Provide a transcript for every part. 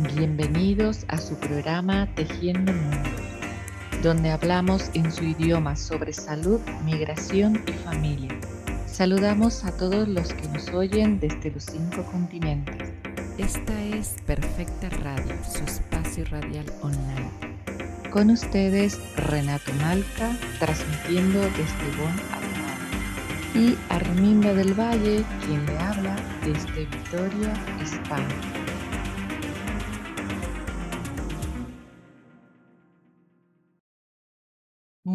Bienvenidos a su programa Tejiendo Mundos, donde hablamos en su idioma sobre salud, migración y familia. Saludamos a todos los que nos oyen desde los cinco continentes. Esta es Perfecta Radio, su espacio radial online. Con ustedes, Renato Malca, transmitiendo desde Bonn, Alemania. Y Arminda del Valle, quien le habla desde Vitoria, España.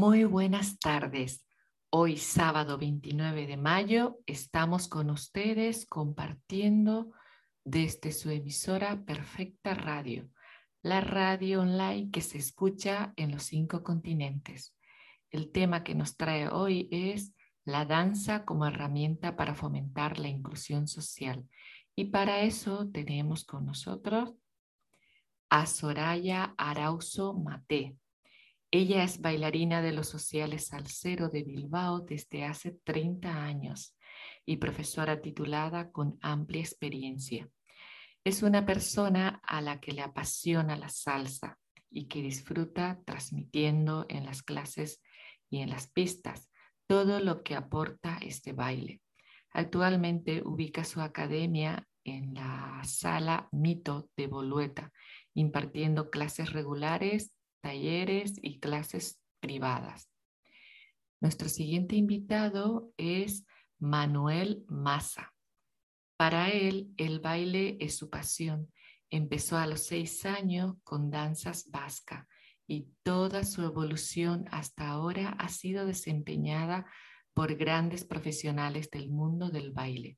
Muy buenas tardes. Hoy sábado 29 de mayo estamos con ustedes compartiendo desde su emisora Perfecta Radio, la radio online que se escucha en los cinco continentes. El tema que nos trae hoy es la danza como herramienta para fomentar la inclusión social. Y para eso tenemos con nosotros a Soraya Arauzo Mate. Ella es bailarina de los sociales Salcero de Bilbao desde hace 30 años y profesora titulada con amplia experiencia. Es una persona a la que le apasiona la salsa y que disfruta transmitiendo en las clases y en las pistas todo lo que aporta este baile. Actualmente ubica su academia en la sala Mito de Bolueta, impartiendo clases regulares talleres y clases privadas. Nuestro siguiente invitado es Manuel Massa. Para él, el baile es su pasión. Empezó a los seis años con danzas vasca y toda su evolución hasta ahora ha sido desempeñada por grandes profesionales del mundo del baile.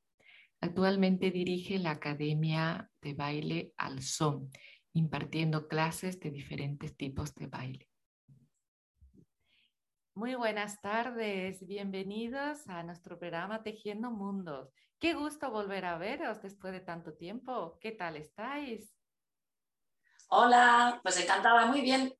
Actualmente dirige la Academia de Baile Al Son impartiendo clases de diferentes tipos de baile. Muy buenas tardes, bienvenidos a nuestro programa Tejiendo Mundos. Qué gusto volver a veros después de tanto tiempo. ¿Qué tal estáis? Hola, pues encantada, muy bien.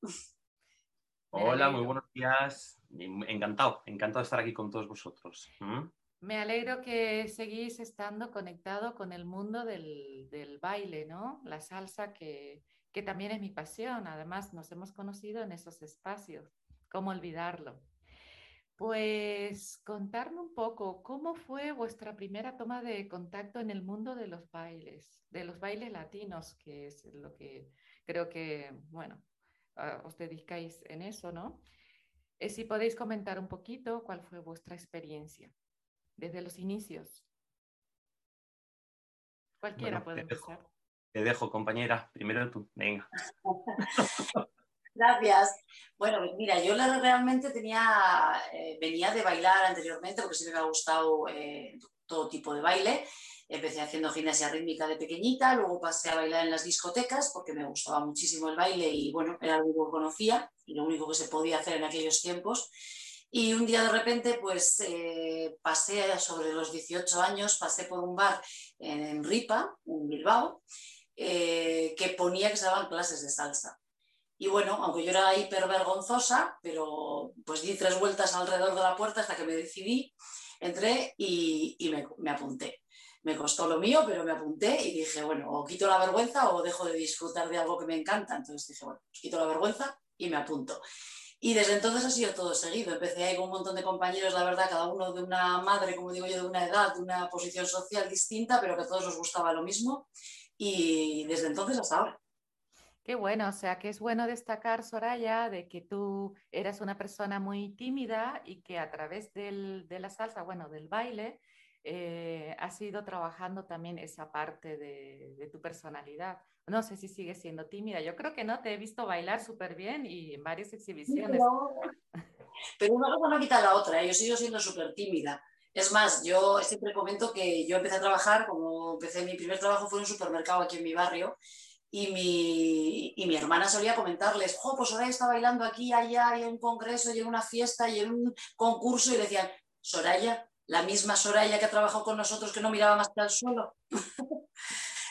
Hola, muy buenos días. Encantado, encantado de estar aquí con todos vosotros. ¿Mm? Me alegro que seguís estando conectado con el mundo del, baile, ¿no? La salsa que, también es mi pasión. Además, nos hemos conocido en esos espacios. ¿Cómo olvidarlo? Pues contarme un poco, ¿cómo fue vuestra primera toma de contacto en el mundo de los bailes, de los bailes latinos, que es lo que creo que, bueno, ah, os dedicáis en eso, ¿no? Eh, si podéis comentar un poquito cuál fue vuestra experiencia desde los inicios. Cualquiera puede empezar. te dejo, compañera. Primero tú, venga. Gracias. Bueno, pues mira, yo realmente tenía, eh, venía de bailar anteriormente porque siempre me ha gustado eh, todo tipo de baile. Empecé haciendo gimnasia rítmica de pequeñita, luego pasé a bailar en las discotecas porque me gustaba muchísimo el baile y bueno, era algo que conocía y lo único que se podía hacer en aquellos tiempos. Y un día de repente, pues eh, pasé sobre los 18 años, pasé por un bar en, Ripa, en Bilbao, eh, que ponía que se daban clases de salsa. Y bueno, aunque yo era hiper vergonzosa, pero pues di tres vueltas alrededor de la puerta hasta que me decidí, entré y, me, me, apunté. Me costó lo mío, pero me apunté y dije, bueno, o quito la vergüenza o dejo de disfrutar de algo que me encanta. Entonces dije, bueno, pues quito la vergüenza y me apunto. Y desde entonces ha sido todo seguido. Empecé ahí con un montón de compañeros, la verdad, cada uno de una madre, como digo yo, de una edad, de una posición social distinta, pero que a todos nos gustaba lo mismo. Y desde entonces hasta ahora. Qué bueno, o sea que es bueno destacar, Soraya, de que tú eras una persona muy tímida y que a través del, de la salsa, bueno, del baile, eh, has ido trabajando también esa parte de, de tu personalidad. No sé si sigue siendo tímida. Yo creo que no, te he visto bailar súper bien y en varias exhibiciones. Pero una cosa no quita la otra, ¿eh? yo sigo siendo súper tímida. Es más, yo siempre comento que yo empecé a trabajar, como empecé mi primer trabajo fue en un supermercado aquí en mi barrio, y mi, y mi hermana solía comentarles, jo, pues Soraya está bailando aquí, allá, y en un congreso, y en una fiesta, y en un concurso, y decían, Soraya, la misma Soraya que ha trabajado con nosotros que no miraba más que al suelo.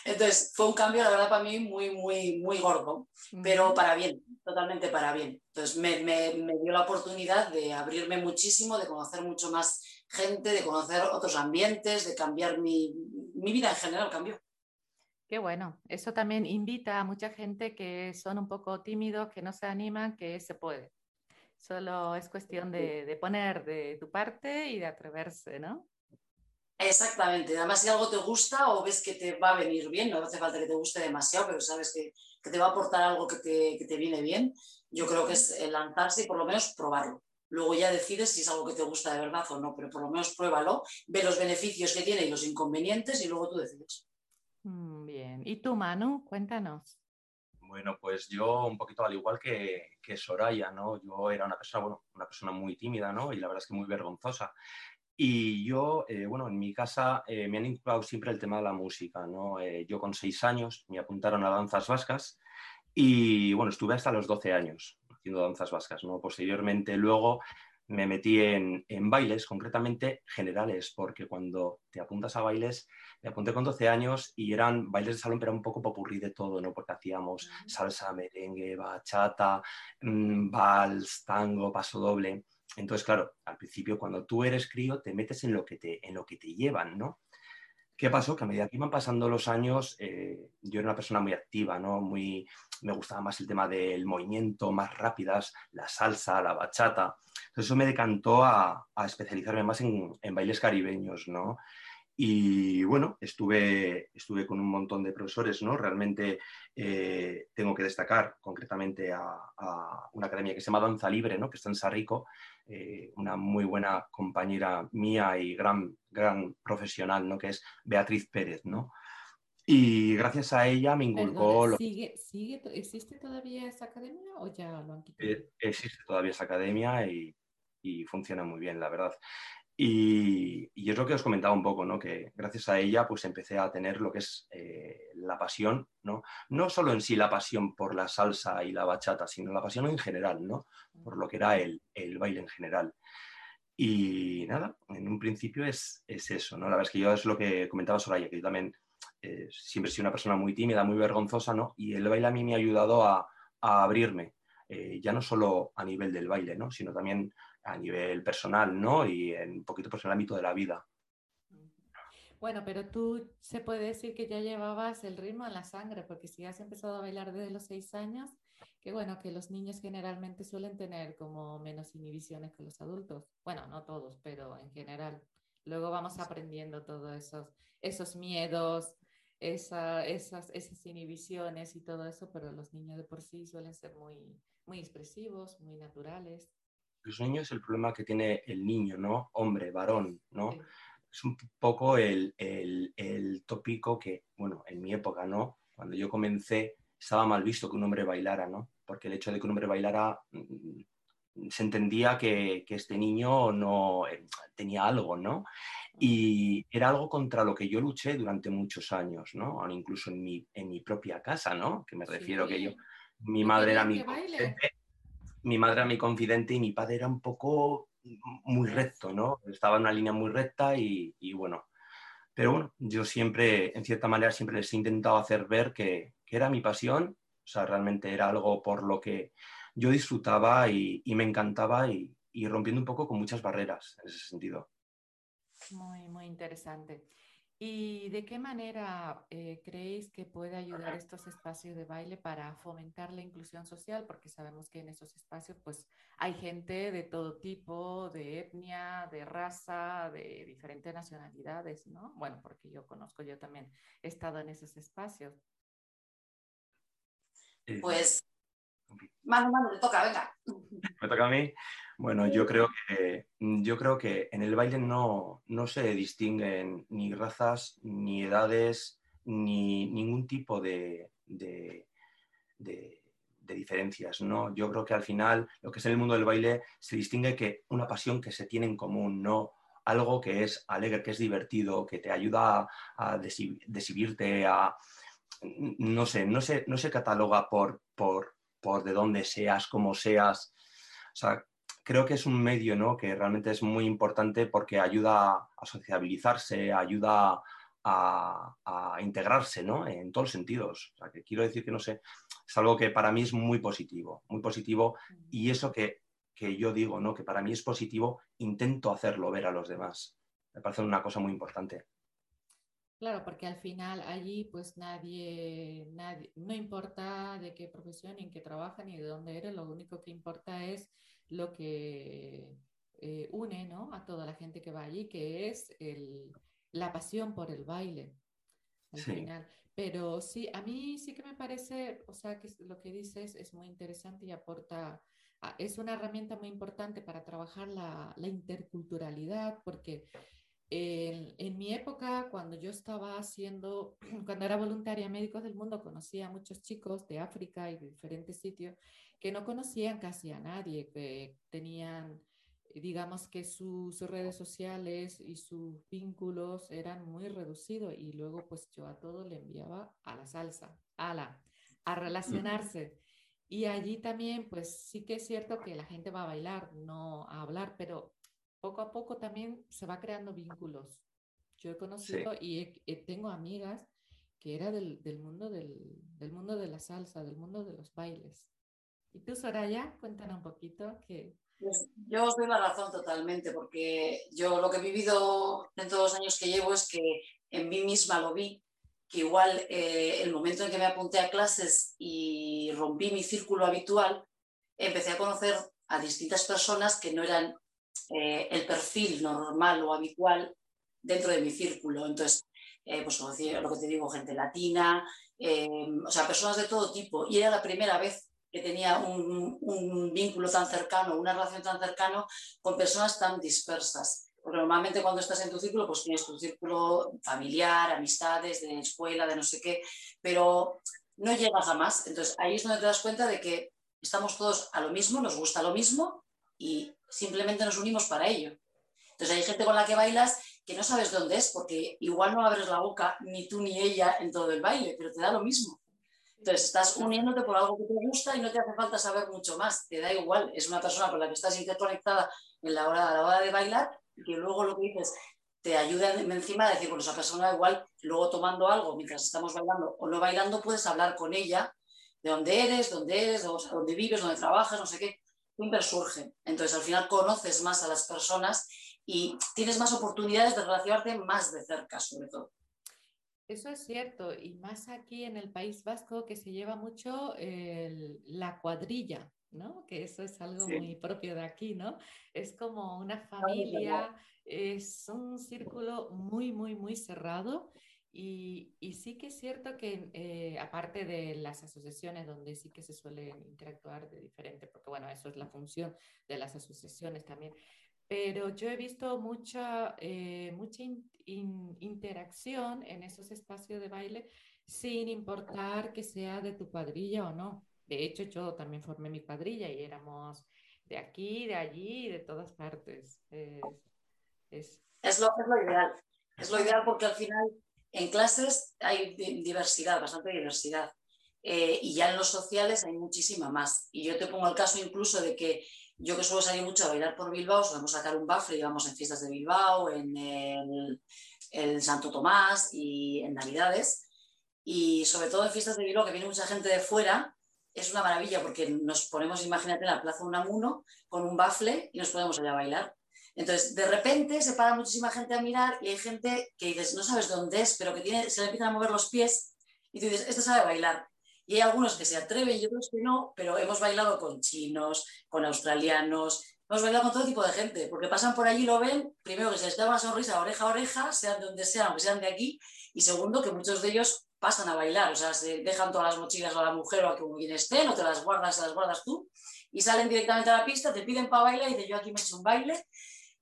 Entonces fue un cambio, la verdad, para mí muy, muy, muy gordo, pero para bien, totalmente para bien. Entonces me, me, me, dio la oportunidad de abrirme muchísimo, de conocer mucho más gente, de conocer otros ambientes, de cambiar mi, mi vida en general, cambió. Qué bueno. Eso también invita a mucha gente que son un poco tímidos, que no se animan, que se puede. Solo es cuestión de, de poner de tu parte y de atreverse, ¿no? Exactamente. Además, si algo te gusta o ves que te va a venir bien, no hace falta que te guste demasiado, pero sabes que, que te va a aportar algo que te, que te, viene bien, yo creo que es lanzarse y por lo menos probarlo. Luego ya decides si es algo que te gusta de verdad o no, pero por lo menos pruébalo, ve los beneficios que tiene y los inconvenientes y luego tú decides. Mm, bien. ¿Y tú, Manu? Cuéntanos. Bueno, pues yo un poquito al igual que, que Soraya, ¿no? Yo era una persona, bueno, una persona muy tímida, ¿no? Y la verdad es que muy vergonzosa. Y yo, eh, bueno, en mi casa eh, me han inculcado siempre el tema de la música, ¿no? Eh, yo con seis años me apuntaron a danzas vascas y, bueno, estuve hasta los 12 años haciendo danzas vascas, ¿no? Posteriormente luego me metí en, en, bailes, concretamente generales, porque cuando te apuntas a bailes, me apunté con 12 años y eran bailes de salón, pero un poco popurrí de todo, ¿no? Porque hacíamos salsa, merengue, bachata, mmm, vals, tango, paso doble. Entonces, claro, al principio cuando tú eres crío te metes en lo que te, en lo que te llevan, ¿no? ¿Qué pasó? Que a medida que iban pasando los años, eh, yo era una persona muy activa, ¿no? Muy, me gustaba más el tema del movimiento, más rápidas, la salsa, la bachata. Entonces eso me decantó a, especializarme más en, bailes caribeños, ¿no? Y bueno, estuve, estuve con un montón de profesores, ¿no? Realmente eh, tengo que destacar concretamente a, a, una academia que se llama Danza Libre, ¿no? Que está en Sarrico, eh, una muy buena compañera mía y gran, gran profesional, ¿no? Que es Beatriz Pérez, ¿no? Y gracias a ella me inculcó... Perdona, ¿sigue, sigue, ¿Existe todavía esa academia o ya lo han quitado? Eh, existe todavía esa academia y, y funciona muy bien, la verdad. Y, y, es lo que os comentaba un poco, ¿no? que gracias a ella pues empecé a tener lo que es eh, la pasión, ¿no? no solo en sí la pasión por la salsa y la bachata, sino la pasión en general, ¿no? por lo que era el, el baile en general. Y nada, en un principio es, es, eso, ¿no? la verdad es que yo es lo que comentaba Soraya, que yo también eh, siempre he sido una persona muy tímida, muy vergonzosa, ¿no? y el baile a mí me ha ayudado a, a abrirme, eh, ya no solo a nivel del baile, ¿no? sino también a nivel personal, ¿no? Y en un poquito pues, en el ámbito de la vida. Bueno, pero tú se puede decir que ya llevabas el ritmo en la sangre, porque si has empezado a bailar desde los seis años, que bueno, que los niños generalmente suelen tener como menos inhibiciones que los adultos. Bueno, no todos, pero en general. Luego vamos aprendiendo todos esos, esos miedos, esa, esas, esas inhibiciones y todo eso, pero los niños de por sí suelen ser muy, muy expresivos, muy naturales los niños el problema que tiene el niño, ¿no? Hombre, varón, ¿no? Sí. Es un poco el, el, el, tópico que, bueno, en mi época, ¿no? Cuando yo comencé, estaba mal visto que un hombre bailara, ¿no? Porque el hecho de que un hombre bailara mm, se entendía que, que este niño no eh, tenía algo, ¿no? Y era algo contra lo que yo luché durante muchos años, ¿no? Incluso en mi, en mi propia casa, ¿no? Que me refiero sí. que yo, mi madre era mi mi madre era mi confidente y mi padre era un poco muy recto, ¿no? Estaba en una línea muy recta y, y bueno, pero bueno, yo siempre, en cierta manera, siempre les he intentado hacer ver que, que, era mi pasión, o sea, realmente era algo por lo que yo disfrutaba y, y me encantaba y, y, rompiendo un poco con muchas barreras en ese sentido. Muy, muy interesante. ¿Y de qué manera eh, creéis que puede ayudar estos espacios de baile para fomentar la inclusión social? Porque sabemos que en esos espacios pues hay gente de todo tipo, de etnia, de raza, de diferentes nacionalidades, ¿no? Bueno, porque yo conozco, yo también he estado en esos espacios. Pues, mano, mano, te toca, venga. Me toca a mí. Bueno, yo creo que, yo creo que en el baile no, no se distinguen ni razas, ni edades, ni ningún tipo de, de, de, de, diferencias. ¿no? Yo creo que al final lo que es en el mundo del baile se distingue que una pasión que se tiene en común, no algo que es alegre, que es divertido, que te ayuda a, desibirte, a... No sé, no se, no se cataloga por, por, por de dónde seas, cómo seas. O sea, creo que es un medio ¿no? que realmente es muy importante porque ayuda a sociabilizarse, ayuda a, a integrarse ¿no? en todos los sentidos. O sea, que quiero decir que no sé, es algo que para mí es muy positivo, muy positivo y eso que, que yo digo, ¿no? que para mí es positivo, intento hacerlo ver a los demás. Me parece una cosa muy importante. Claro, porque al final allí pues nadie, nadie, no importa de qué profesión, en qué trabaja, ni de dónde eres, lo único que importa es lo que eh, une ¿no? a toda la gente que va allí, que es el, la pasión por el baile. Al final. Pero sí, a mí sí que me parece, o sea, que lo que dices es muy interesante y aporta, es una herramienta muy importante para trabajar la, la interculturalidad, porque en, mi época, cuando yo estaba haciendo, cuando era voluntaria Médicos del Mundo, conocía a muchos chicos de África y de diferentes sitios que no conocían casi a nadie, que tenían, digamos que sus redes sociales y sus vínculos eran muy reducidos y luego pues yo a todo le enviaba a la salsa, a la, a relacionarse. Y allí también, pues sí que es cierto que la gente va a bailar, no a hablar, pero poco a poco también se va creando vínculos. Yo he conocido y tengo amigas que era del, del mundo del, del, mundo de la salsa, del mundo de los bailes. ¿Y tú, Soraya? Cuéntanos un poquito que... Pues yo os doy la razón totalmente, porque yo lo que he vivido en todos los años que llevo es que en mí misma lo vi, que igual eh, el momento en que me apunté a clases y rompí mi círculo habitual, empecé a conocer a distintas personas que no eran eh, el perfil normal o habitual dentro de mi círculo. Entonces, eh, pues lo que te digo, gente latina, eh, o sea, personas de todo tipo. Y era la primera vez que tenía un, un, vínculo tan cercano, una relación tan cercana con personas tan dispersas. Porque normalmente cuando estás en tu círculo, pues tienes tu círculo familiar, amistades, de escuela, de no sé qué, pero no llega jamás. Entonces ahí es donde te das cuenta de que estamos todos a lo mismo, nos gusta lo mismo y simplemente nos unimos para ello. Entonces hay gente con la que bailas que no sabes dónde es, porque igual no abres la boca ni tú ni ella en todo el baile, pero te da lo mismo. Entonces estás uniéndote por algo que te gusta y no te hace falta saber mucho más, te da igual, es una persona con la que estás interconectada en la hora, a la hora de bailar y que luego lo que dices te ayuda encima de decir, con esa persona igual, luego tomando algo mientras estamos bailando o no bailando, puedes hablar con ella de dónde eres, dónde eres, dónde vives, dónde trabajas, no sé qué, siempre surge. Entonces, al final conoces más a las personas y tienes más oportunidades de relacionarte más de cerca, sobre todo. Eso es cierto, y más aquí en el País Vasco que se lleva mucho la cuadrilla, ¿no? Que eso es algo muy propio de aquí, ¿no? Es como una familia, es un círculo muy, muy, muy cerrado y, sí que es cierto que eh, aparte de las asociaciones donde sí que se suele interactuar de diferente, porque bueno, eso es la función de las asociaciones también, pero yo he visto mucha, eh, mucha interacción en esos espacios de baile sin importar que sea de tu cuadrilla o no. De hecho, yo también formé mi cuadrilla y éramos de aquí, de allí, de todas partes. es... Es, lo, es lo ideal. Es lo ideal porque al final en clases hay diversidad, bastante diversidad. Eh, y ya en los sociales hay muchísima más. Y yo te pongo el caso incluso de que yo que suelo salir mucho a bailar por Bilbao, solemos sacar un bafle y vamos en fiestas de Bilbao, en el, Santo Tomás y en Navidades. Y sobre todo en fiestas de Bilbao, que viene mucha gente de fuera, es una maravilla porque nos ponemos, imagínate, en la Plaza Unamuno con un bafle y nos podemos allá a bailar. Entonces, de repente se para muchísima gente a mirar y hay gente que dices, no sabes dónde es, pero que tiene, se le empiezan a mover los pies y tú dices, este sabe bailar. Y hay algunos que se atreven y otros que no, pero hemos bailado con chinos, con australianos, hemos bailado con todo tipo de gente, porque pasan por allí y lo ven, primero que se les da una sonrisa oreja a oreja, sean de donde sean, aunque sean de aquí, y segundo que muchos de ellos pasan a bailar, o sea, se dejan todas las mochilas a la mujer o a quien esté, no te las guardas, se las guardas tú, y salen directamente a la pista, te piden para bailar y dicen, yo aquí me he hecho un baile,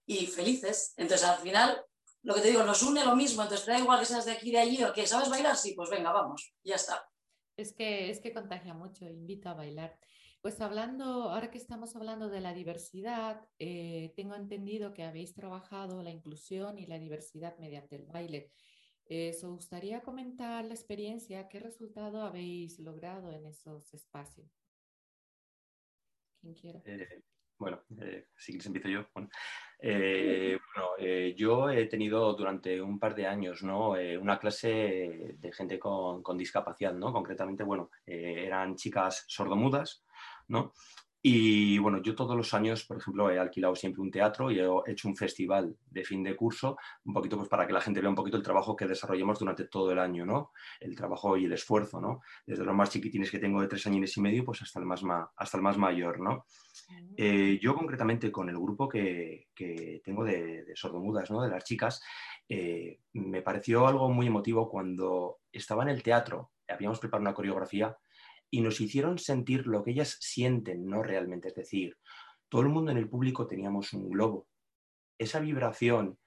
y felices. Entonces, al final, lo que te digo, nos une lo mismo, entonces te da igual que seas de aquí de allí o que sabes bailar, sí, pues venga, vamos, ya está. Es que, es que contagia mucho, invita a bailar. Pues hablando, ahora que estamos hablando de la diversidad, eh, tengo entendido que habéis trabajado la inclusión y la diversidad mediante el baile. Eh, ¿Os gustaría comentar la experiencia? ¿Qué resultado habéis logrado en esos espacios? ¿Quién quiere? Eh, bueno, eh, si quieres empiezo yo. Bueno, eh, eh, yo he tenido durante un par de años ¿no? una clase de gente con, discapacidad, ¿no? Concretamente, bueno, eran chicas sordomudas, ¿no? Y bueno, yo todos los años, por ejemplo, he alquilado siempre un teatro y he hecho un festival de fin de curso, un poquito pues para que la gente vea un poquito el trabajo que desarrollamos durante todo el año, ¿no? El trabajo y el esfuerzo, ¿no? Desde los más chiquitines que tengo de tres años y medio, pues hasta el más, hasta el más mayor, ¿no? Eh, yo concretamente con el grupo que, tengo de, sordomudas, ¿no? De las chicas, eh, me pareció algo muy emotivo cuando estaba en el teatro, habíamos preparado una coreografía y nos hicieron sentir lo que ellas sienten, no realmente. Es decir, todo el mundo en el público teníamos un globo. Esa vibración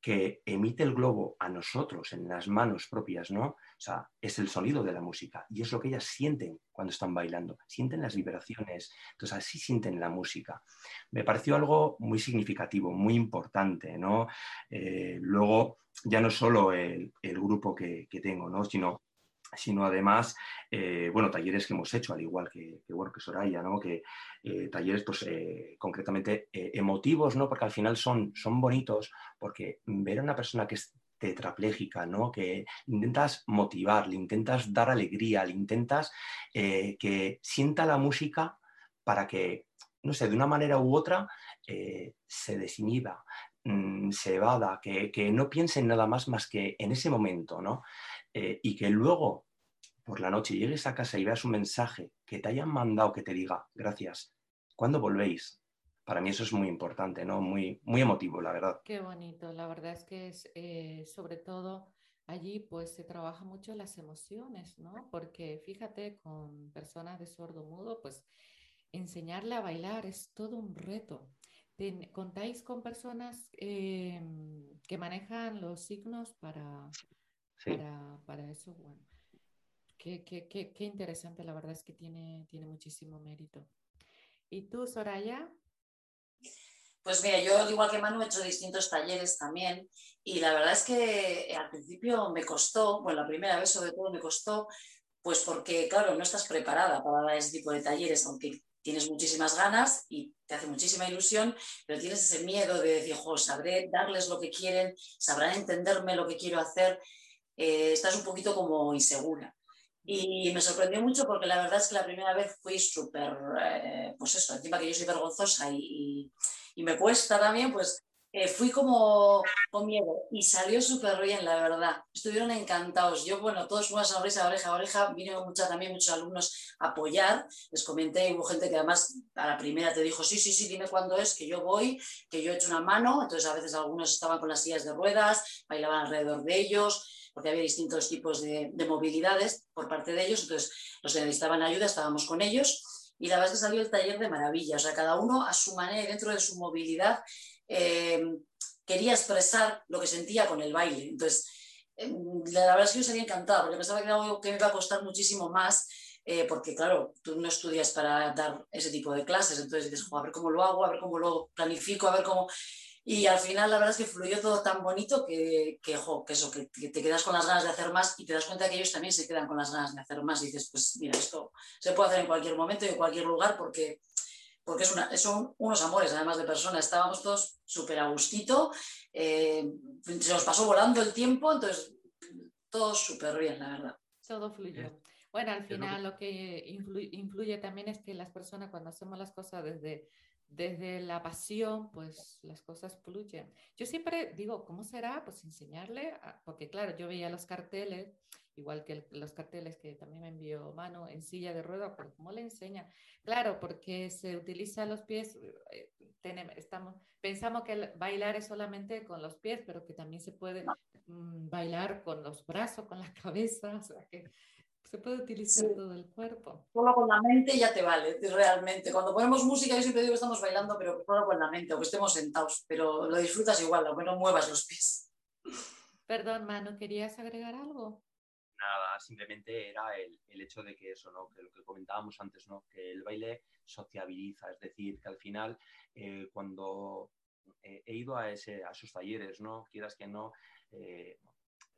que emite el globo a nosotros en las manos propias, ¿no? O sea, es el sonido de la música y es lo que ellas sienten cuando están bailando, sienten las vibraciones, entonces así sienten la música. Me pareció algo muy significativo, muy importante, ¿no? Eh, luego, ya no solo el, grupo que, que, tengo, ¿no? Sino sino además, eh, bueno, talleres que hemos hecho, al igual que, que bueno, que Soraya, ¿no? Que eh, talleres, pues, eh, concretamente emotivos, ¿no? Porque al final son, son bonitos, porque ver a una persona que es tetrapléjica, ¿no? Que intentas motivar, le intentas dar alegría, le intentas que sienta la música para que, no sé, de una manera u otra se desinhiba, mm, se evada, que, que, no piense en nada más más que en ese momento, ¿no? Y que luego por la noche llegues a casa y veas un mensaje que te hayan mandado que te diga gracias, ¿cuándo volvéis? Para mí eso es muy importante, ¿no? Muy, muy emotivo, la verdad. Qué bonito, la verdad es que es eh, sobre todo allí pues se trabaja mucho las emociones, ¿no? Porque fíjate, con personas de sordo mudo, pues enseñarle a bailar es todo un reto. ¿Contáis con personas em, que manejan los signos para, para, eso, bueno, qué, interesante, la verdad es que tiene, tiene muchísimo mérito. ¿Y tú, Soraya? Pues mira, yo igual que Manu he hecho distintos talleres también y la verdad es que eh, al principio me costó, bueno, la primera vez sobre todo me costó, pues porque claro, no estás preparada para dar ese tipo de talleres, aunque tienes muchísimas ganas y te hace muchísima ilusión, pero tienes ese miedo de decir, jo, sabré darles lo que quieren, sabrán entenderme lo que quiero hacer eh, estás un poquito como insegura. Y me sorprendió mucho porque la verdad es que la primera vez fui súper, eh, pues eso, encima que yo soy vergonzosa y, y, me cuesta también, pues eh, fui como con miedo y salió súper bien, la verdad. Estuvieron encantados. Yo, bueno, todos una sonrisa, oreja a oreja. Vinieron mucha, también muchos alumnos a apoyar. Les comenté, hubo gente que además a la primera te dijo, sí, sí, sí, dime cuándo es, que yo voy, que yo he hecho una mano. Entonces a veces algunos estaban con las sillas de ruedas, bailaban alrededor de ellos porque había distintos tipos de, movilidades por parte de ellos, entonces los necesitaban ayuda estábamos con ellos y la verdad es que salió el taller de maravilla, o sea, cada uno a su manera, dentro de su movilidad, eh, quería expresar lo que sentía con el baile. Entonces, eh, la verdad es que yo sería encantada, porque pensaba que era algo que me iba a costar muchísimo más, eh, porque claro, tú no estudias para dar ese tipo de clases, entonces dices, a ver cómo lo hago, a ver cómo lo planifico, a ver cómo... Y al final la verdad es que fluyó todo tan bonito que, que, que eso, que, te quedas con las ganas de hacer más y te das cuenta que ellos también se quedan con las ganas de hacer más. Y dices, pues mira, esto se puede hacer en cualquier momento y en cualquier lugar porque, porque es una, son unos amores, además de personas. Estábamos todos súper a gustito, eh, se nos pasó volando el tiempo, entonces todo súper bien, la verdad. Todo fluyó. Bueno, al final lo que influye también es que las personas cuando hacemos las cosas desde desde la pasión, pues las cosas fluyen. Yo siempre digo, ¿cómo será? Pues enseñarle, porque claro, yo veía los carteles, igual que los carteles que también me envió Mano en silla de rueda, pero ¿cómo le enseña? Claro, porque se utiliza los pies, eh, tenemos, estamos, pensamos que bailar es solamente con los pies, pero que también se puede mm, bailar con los brazos, con la cabeza, o sea que se puede utilizar todo el cuerpo. Solo con la mente ya te vale, realmente. Cuando ponemos música, yo siempre digo que estamos bailando, pero solo con la mente, o que estemos sentados, pero lo disfrutas igual, aunque no muevas los pies. Perdón, Manu, ¿querías agregar algo? Nada, simplemente era el, el, hecho de que eso, ¿no? Que lo que comentábamos antes, ¿no? Que el baile sociabiliza, es decir, que al final, eh, cuando he ido a, ese, a esos talleres, ¿no? Quieras que no, eh,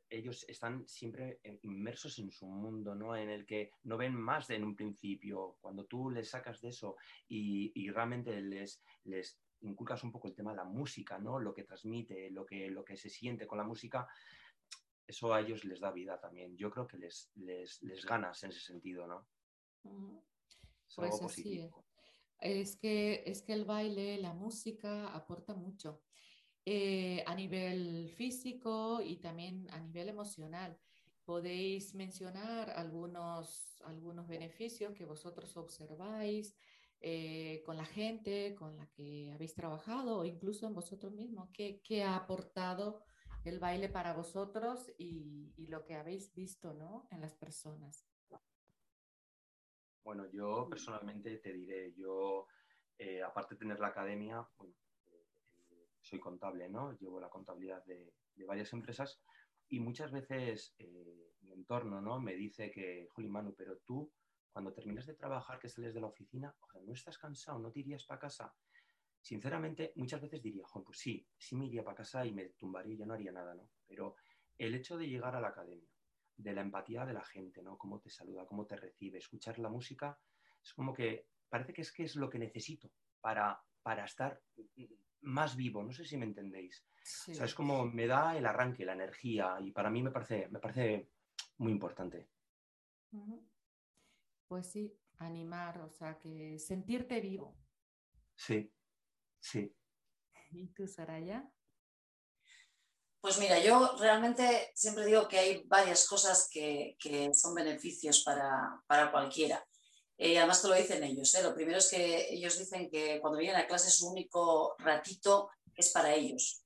ellos están siempre inmersos en su mundo, ¿no? En el que no ven más de en un principio. Cuando tú les sacas de eso y, realmente les, les inculcas un poco el tema de la música, ¿no? Lo que transmite, lo que, lo que se siente con la música, eso a ellos les da vida también. Yo creo que les, les, ganas en ese sentido, ¿no? Pues así Es que, es que el baile, la música aporta mucho eh, a nivel físico y también a nivel emocional. Podéis mencionar algunos, algunos beneficios que vosotros observáis eh, con la gente con la que habéis trabajado o incluso en vosotros mismos. ¿Qué, qué ha aportado el baile para vosotros y, y, lo que habéis visto ¿no? en las personas? Bueno, yo personalmente te diré, yo, eh, aparte de tener la academia, bueno, soy contable, ¿no? Llevo la contabilidad de, varias empresas y muchas veces eh, mi entorno, ¿no? Me dice que, Juli Manu, pero tú, cuando terminas de trabajar, que sales de la oficina, ¿no estás cansado? ¿No te irías para casa? Sinceramente, muchas veces diría, pues sí, sí me iría para casa y me tumbaría y ya no haría nada, ¿no? Pero el hecho de llegar a la academia, de la empatía de la gente, ¿no? Cómo te saluda, cómo te recibe, escuchar la música, es como que parece que es que es lo que necesito para, para estar más vivo, no sé si me entendéis. O sea, es como me da el arranque, la energía y para mí me parece, me parece muy importante. Pues sí, animar, o sea, que sentirte vivo. Sí, sí. ¿Y tú, Saraya? Pues mira, yo realmente siempre digo que hay varias cosas que, son beneficios para, cualquiera. Eh, además te lo dicen ellos. ¿eh? Lo primero es que ellos dicen que cuando vienen a clase su único ratito es para ellos.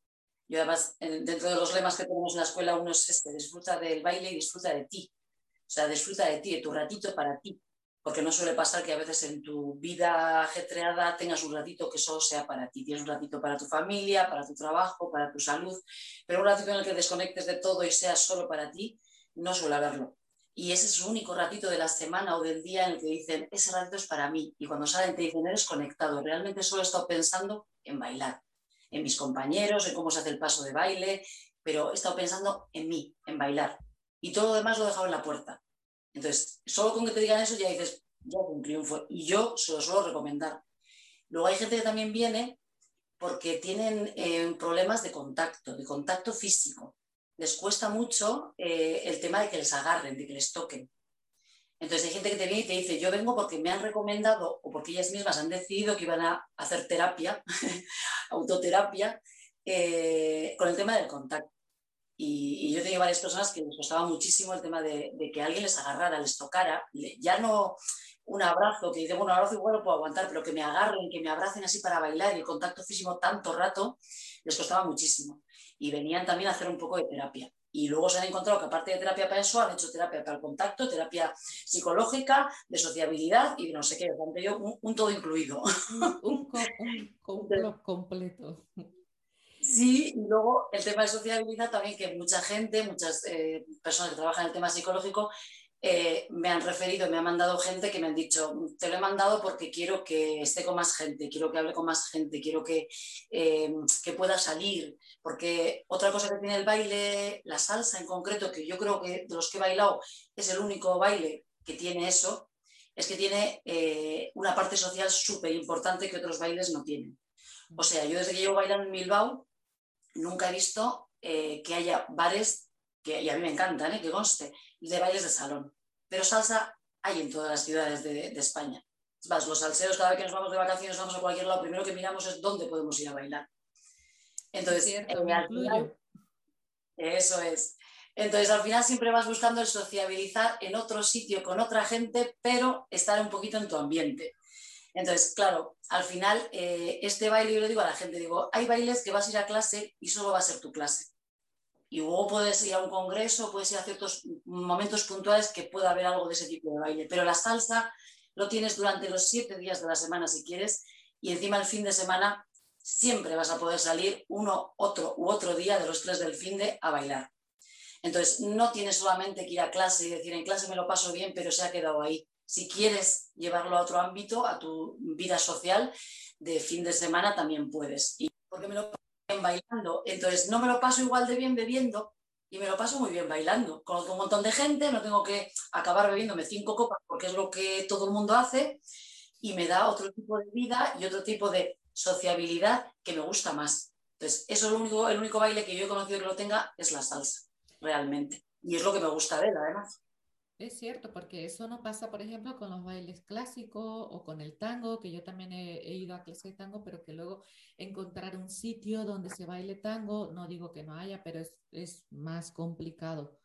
Yo además, dentro de los lemas que tenemos en la escuela, uno es este, disfruta del baile y disfruta de ti. O sea, disfruta de ti, de tu ratito para ti porque no suele pasar que a veces en tu vida ajetreada tengas un ratito que solo sea para ti. Tienes un ratito para tu familia, para tu trabajo, para tu salud, pero un ratito en el que desconectes de todo y sea solo para ti, no suele haberlo. Y ese es el único ratito de la semana o del día en el que dicen, ese ratito es para mí. Y cuando salen te dicen, eres conectado. Realmente solo he estado pensando en bailar, en mis compañeros, en cómo se hace el paso de baile, pero he estado pensando en mí, en bailar. Y todo lo demás lo he dejado en la puerta. Entonces, solo con que te digan eso ya dices, ya un triunfo. Y yo se lo suelo recomendar. Luego hay gente que también viene porque tienen eh, problemas de contacto, de contacto físico. Les cuesta mucho eh, el tema de que les agarren, de que les toquen. Entonces hay gente que te viene y te dice, yo vengo porque me han recomendado o porque ellas mismas han decidido que iban a hacer terapia, autoterapia, eh, con el tema del contacto. Y, yo tenía varias personas que les costaba muchísimo el tema de, que alguien les agarrara, les tocara, ya no un abrazo, que dice, bueno, abrazo igual lo puedo aguantar, pero que me agarren, que me abracen así para bailar y el contacto físico tanto rato, les costaba muchísimo. Y venían también a hacer un poco de terapia. Y luego se han encontrado que aparte de terapia para eso, han hecho terapia para el contacto, terapia psicológica, de sociabilidad y no sé qué, un, un todo incluido. Un, un, completo. Sí, y luego el tema de sociabilidad también, que mucha gente, muchas eh, personas que trabajan en el tema psicológico, eh, me han referido, me han mandado gente que me han dicho, te lo he mandado porque quiero que esté con más gente, quiero que hable con más gente, quiero que, eh, que pueda salir. Porque otra cosa que tiene el baile, la salsa en concreto, que yo creo que de los que he bailado es el único baile que tiene eso, es que tiene una parte social súper importante que otros bailes no tienen. O sea, yo desde que llevo bailando en Bilbao, nunca he visto eh, que haya bares, que y a mí me encantan, ¿eh? que conste, de bailes de salón. Pero salsa hay en todas las ciudades de, España. Vas, los salseros, cada vez que nos vamos de vacaciones, vamos a cualquier lado, primero que miramos es dónde podemos ir a bailar. Entonces, eh, eso es. Entonces, al final siempre vas buscando el sociabilizar en otro sitio con otra gente, pero estar un poquito en tu ambiente. Entonces, claro, al final, eh, este baile, yo le digo a la gente, digo, hay bailes que vas a ir a clase y solo va a ser tu clase. Y luego puedes ir a un congreso, puedes ir a ciertos momentos puntuales que pueda haber algo de ese tipo de baile. Pero la salsa lo tienes durante los siete días de la semana si quieres y encima el fin de semana siempre vas a poder salir uno, otro u otro día de los tres del fin de a bailar. Entonces, no tienes solamente que ir a clase y decir, en clase me lo paso bien, pero se ha quedado ahí si quieres llevarlo a otro ámbito, a tu vida social, de fin de semana también puedes. Y me lo bailando. Entonces, no me lo paso igual de bien bebiendo y me lo paso muy bien bailando. Conozco un montón de gente, no tengo que acabar bebiéndome cinco copas porque es lo que todo el mundo hace y me da otro tipo de vida y otro tipo de sociabilidad que me gusta más. Entonces, eso es lo único, el único baile que yo he conocido que lo tenga es la salsa, realmente. Y es lo que me gusta de él, además. Es cierto, porque eso no pasa, por ejemplo, con los bailes clásicos o con el tango, que yo también he, ido a clase de tango, pero que luego encontrar un sitio donde se baile tango, no digo que no haya, pero es, más complicado.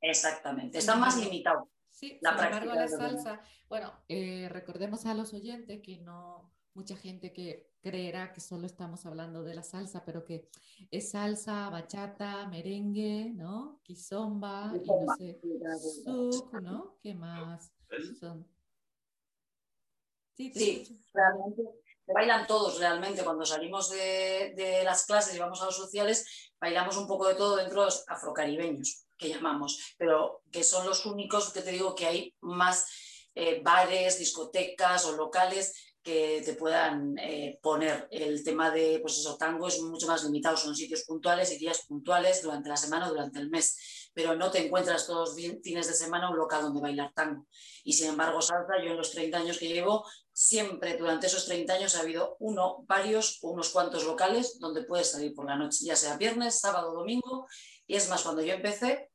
Exactamente, está más limitado. Sí, la sin embargo, la salsa, bueno, eh, recordemos a los oyentes que no, mucha gente que creerá que solo estamos hablando de la salsa, pero que es salsa, bachata, merengue, ¿no? Kizomba, y no sé, ¿no? ¿Qué más son? Sí, realmente se bailan todos realmente. Cuando salimos de, de, las clases y vamos a los sociales, bailamos un poco de todo dentro de los afrocaribeños, que llamamos, pero que son los únicos que te digo que hay más eh, bares, discotecas o locales que te puedan eh, poner. El tema de, pues eso, tango es mucho más limitado, son sitios puntuales y días puntuales durante la semana o durante el mes, pero no te encuentras todos los fines de semana un local donde bailar tango. Y sin embargo, salsa, yo en los 30 años que llevo, siempre durante esos 30 años ha habido uno, varios o unos cuantos locales donde puedes salir por la noche, ya sea viernes, sábado, domingo. Y es más, cuando yo empecé,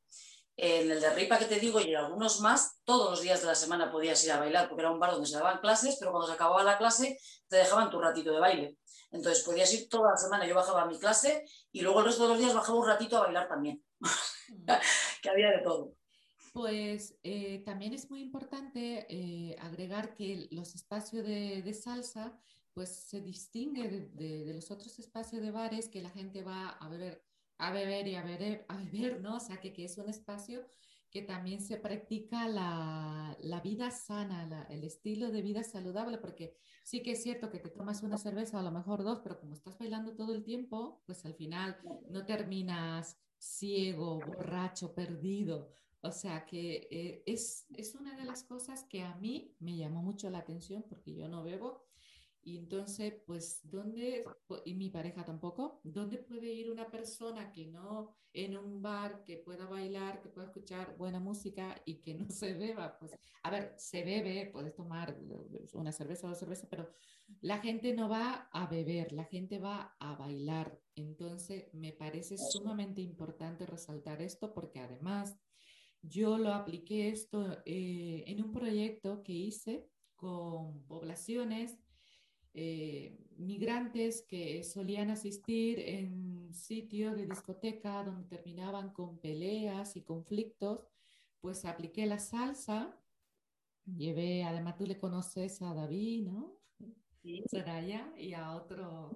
en el de Ripa que te digo y en algunos más, todos los días de la semana podías ir a bailar porque era un bar donde se daban clases, pero cuando se acababa la clase te dejaban tu ratito de baile. Entonces podías ir toda la semana, yo bajaba a mi clase y luego el resto de los días bajaba un ratito a bailar también, que había de todo. Pues eh, también es muy importante eh, agregar que los espacios de, salsa pues se distingue de, de, los otros espacios de bares que la gente va a beber a beber y a beber, a beber, ¿no? O sea, que, que es un espacio que también se practica la, la vida sana, el estilo de vida saludable, porque sí que es cierto que te tomas una cerveza, a lo mejor dos, pero como estás bailando todo el tiempo, pues al final no terminas ciego, borracho, perdido. O sea que eh, es, es una de las cosas que a mí me llamó mucho la atención, porque yo no bebo, y entonces, pues, ¿dónde, y mi pareja tampoco, ¿dónde puede ir una persona que no en un bar, que pueda bailar, que pueda escuchar buena música y que no se beba? Pues, a ver, se bebe, puedes tomar una cerveza o dos cervezas, pero la gente no va a beber, la gente va a bailar. Entonces, me parece sumamente importante resaltar esto porque además yo lo apliqué esto eh, en un proyecto que hice con poblaciones eh, migrantes que solían asistir en sitios de discoteca donde terminaban con peleas y conflictos, pues apliqué la salsa, llevé, además tú le conoces a David, ¿no? Sí. y a otro,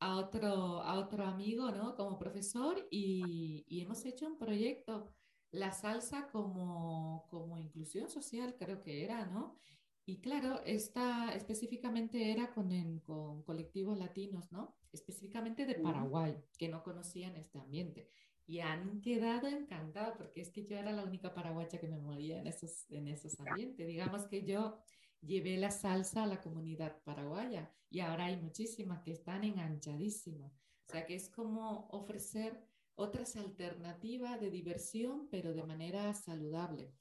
a otro, a otro amigo, ¿no? Como profesor y, y hemos hecho un proyecto, la salsa como, como inclusión social, creo que era, ¿no? Y claro, esta específicamente era con, con colectivos latinos, ¿no? Específicamente de Paraguay, que no conocían este ambiente. Y han quedado encantados, porque es que yo era la única paraguaya que me movía en esos, en esos ambientes. Digamos que yo llevé la salsa a la comunidad paraguaya y ahora hay muchísimas que están enganchadísimas. O sea que es como ofrecer otras alternativas de diversión, pero de manera saludable.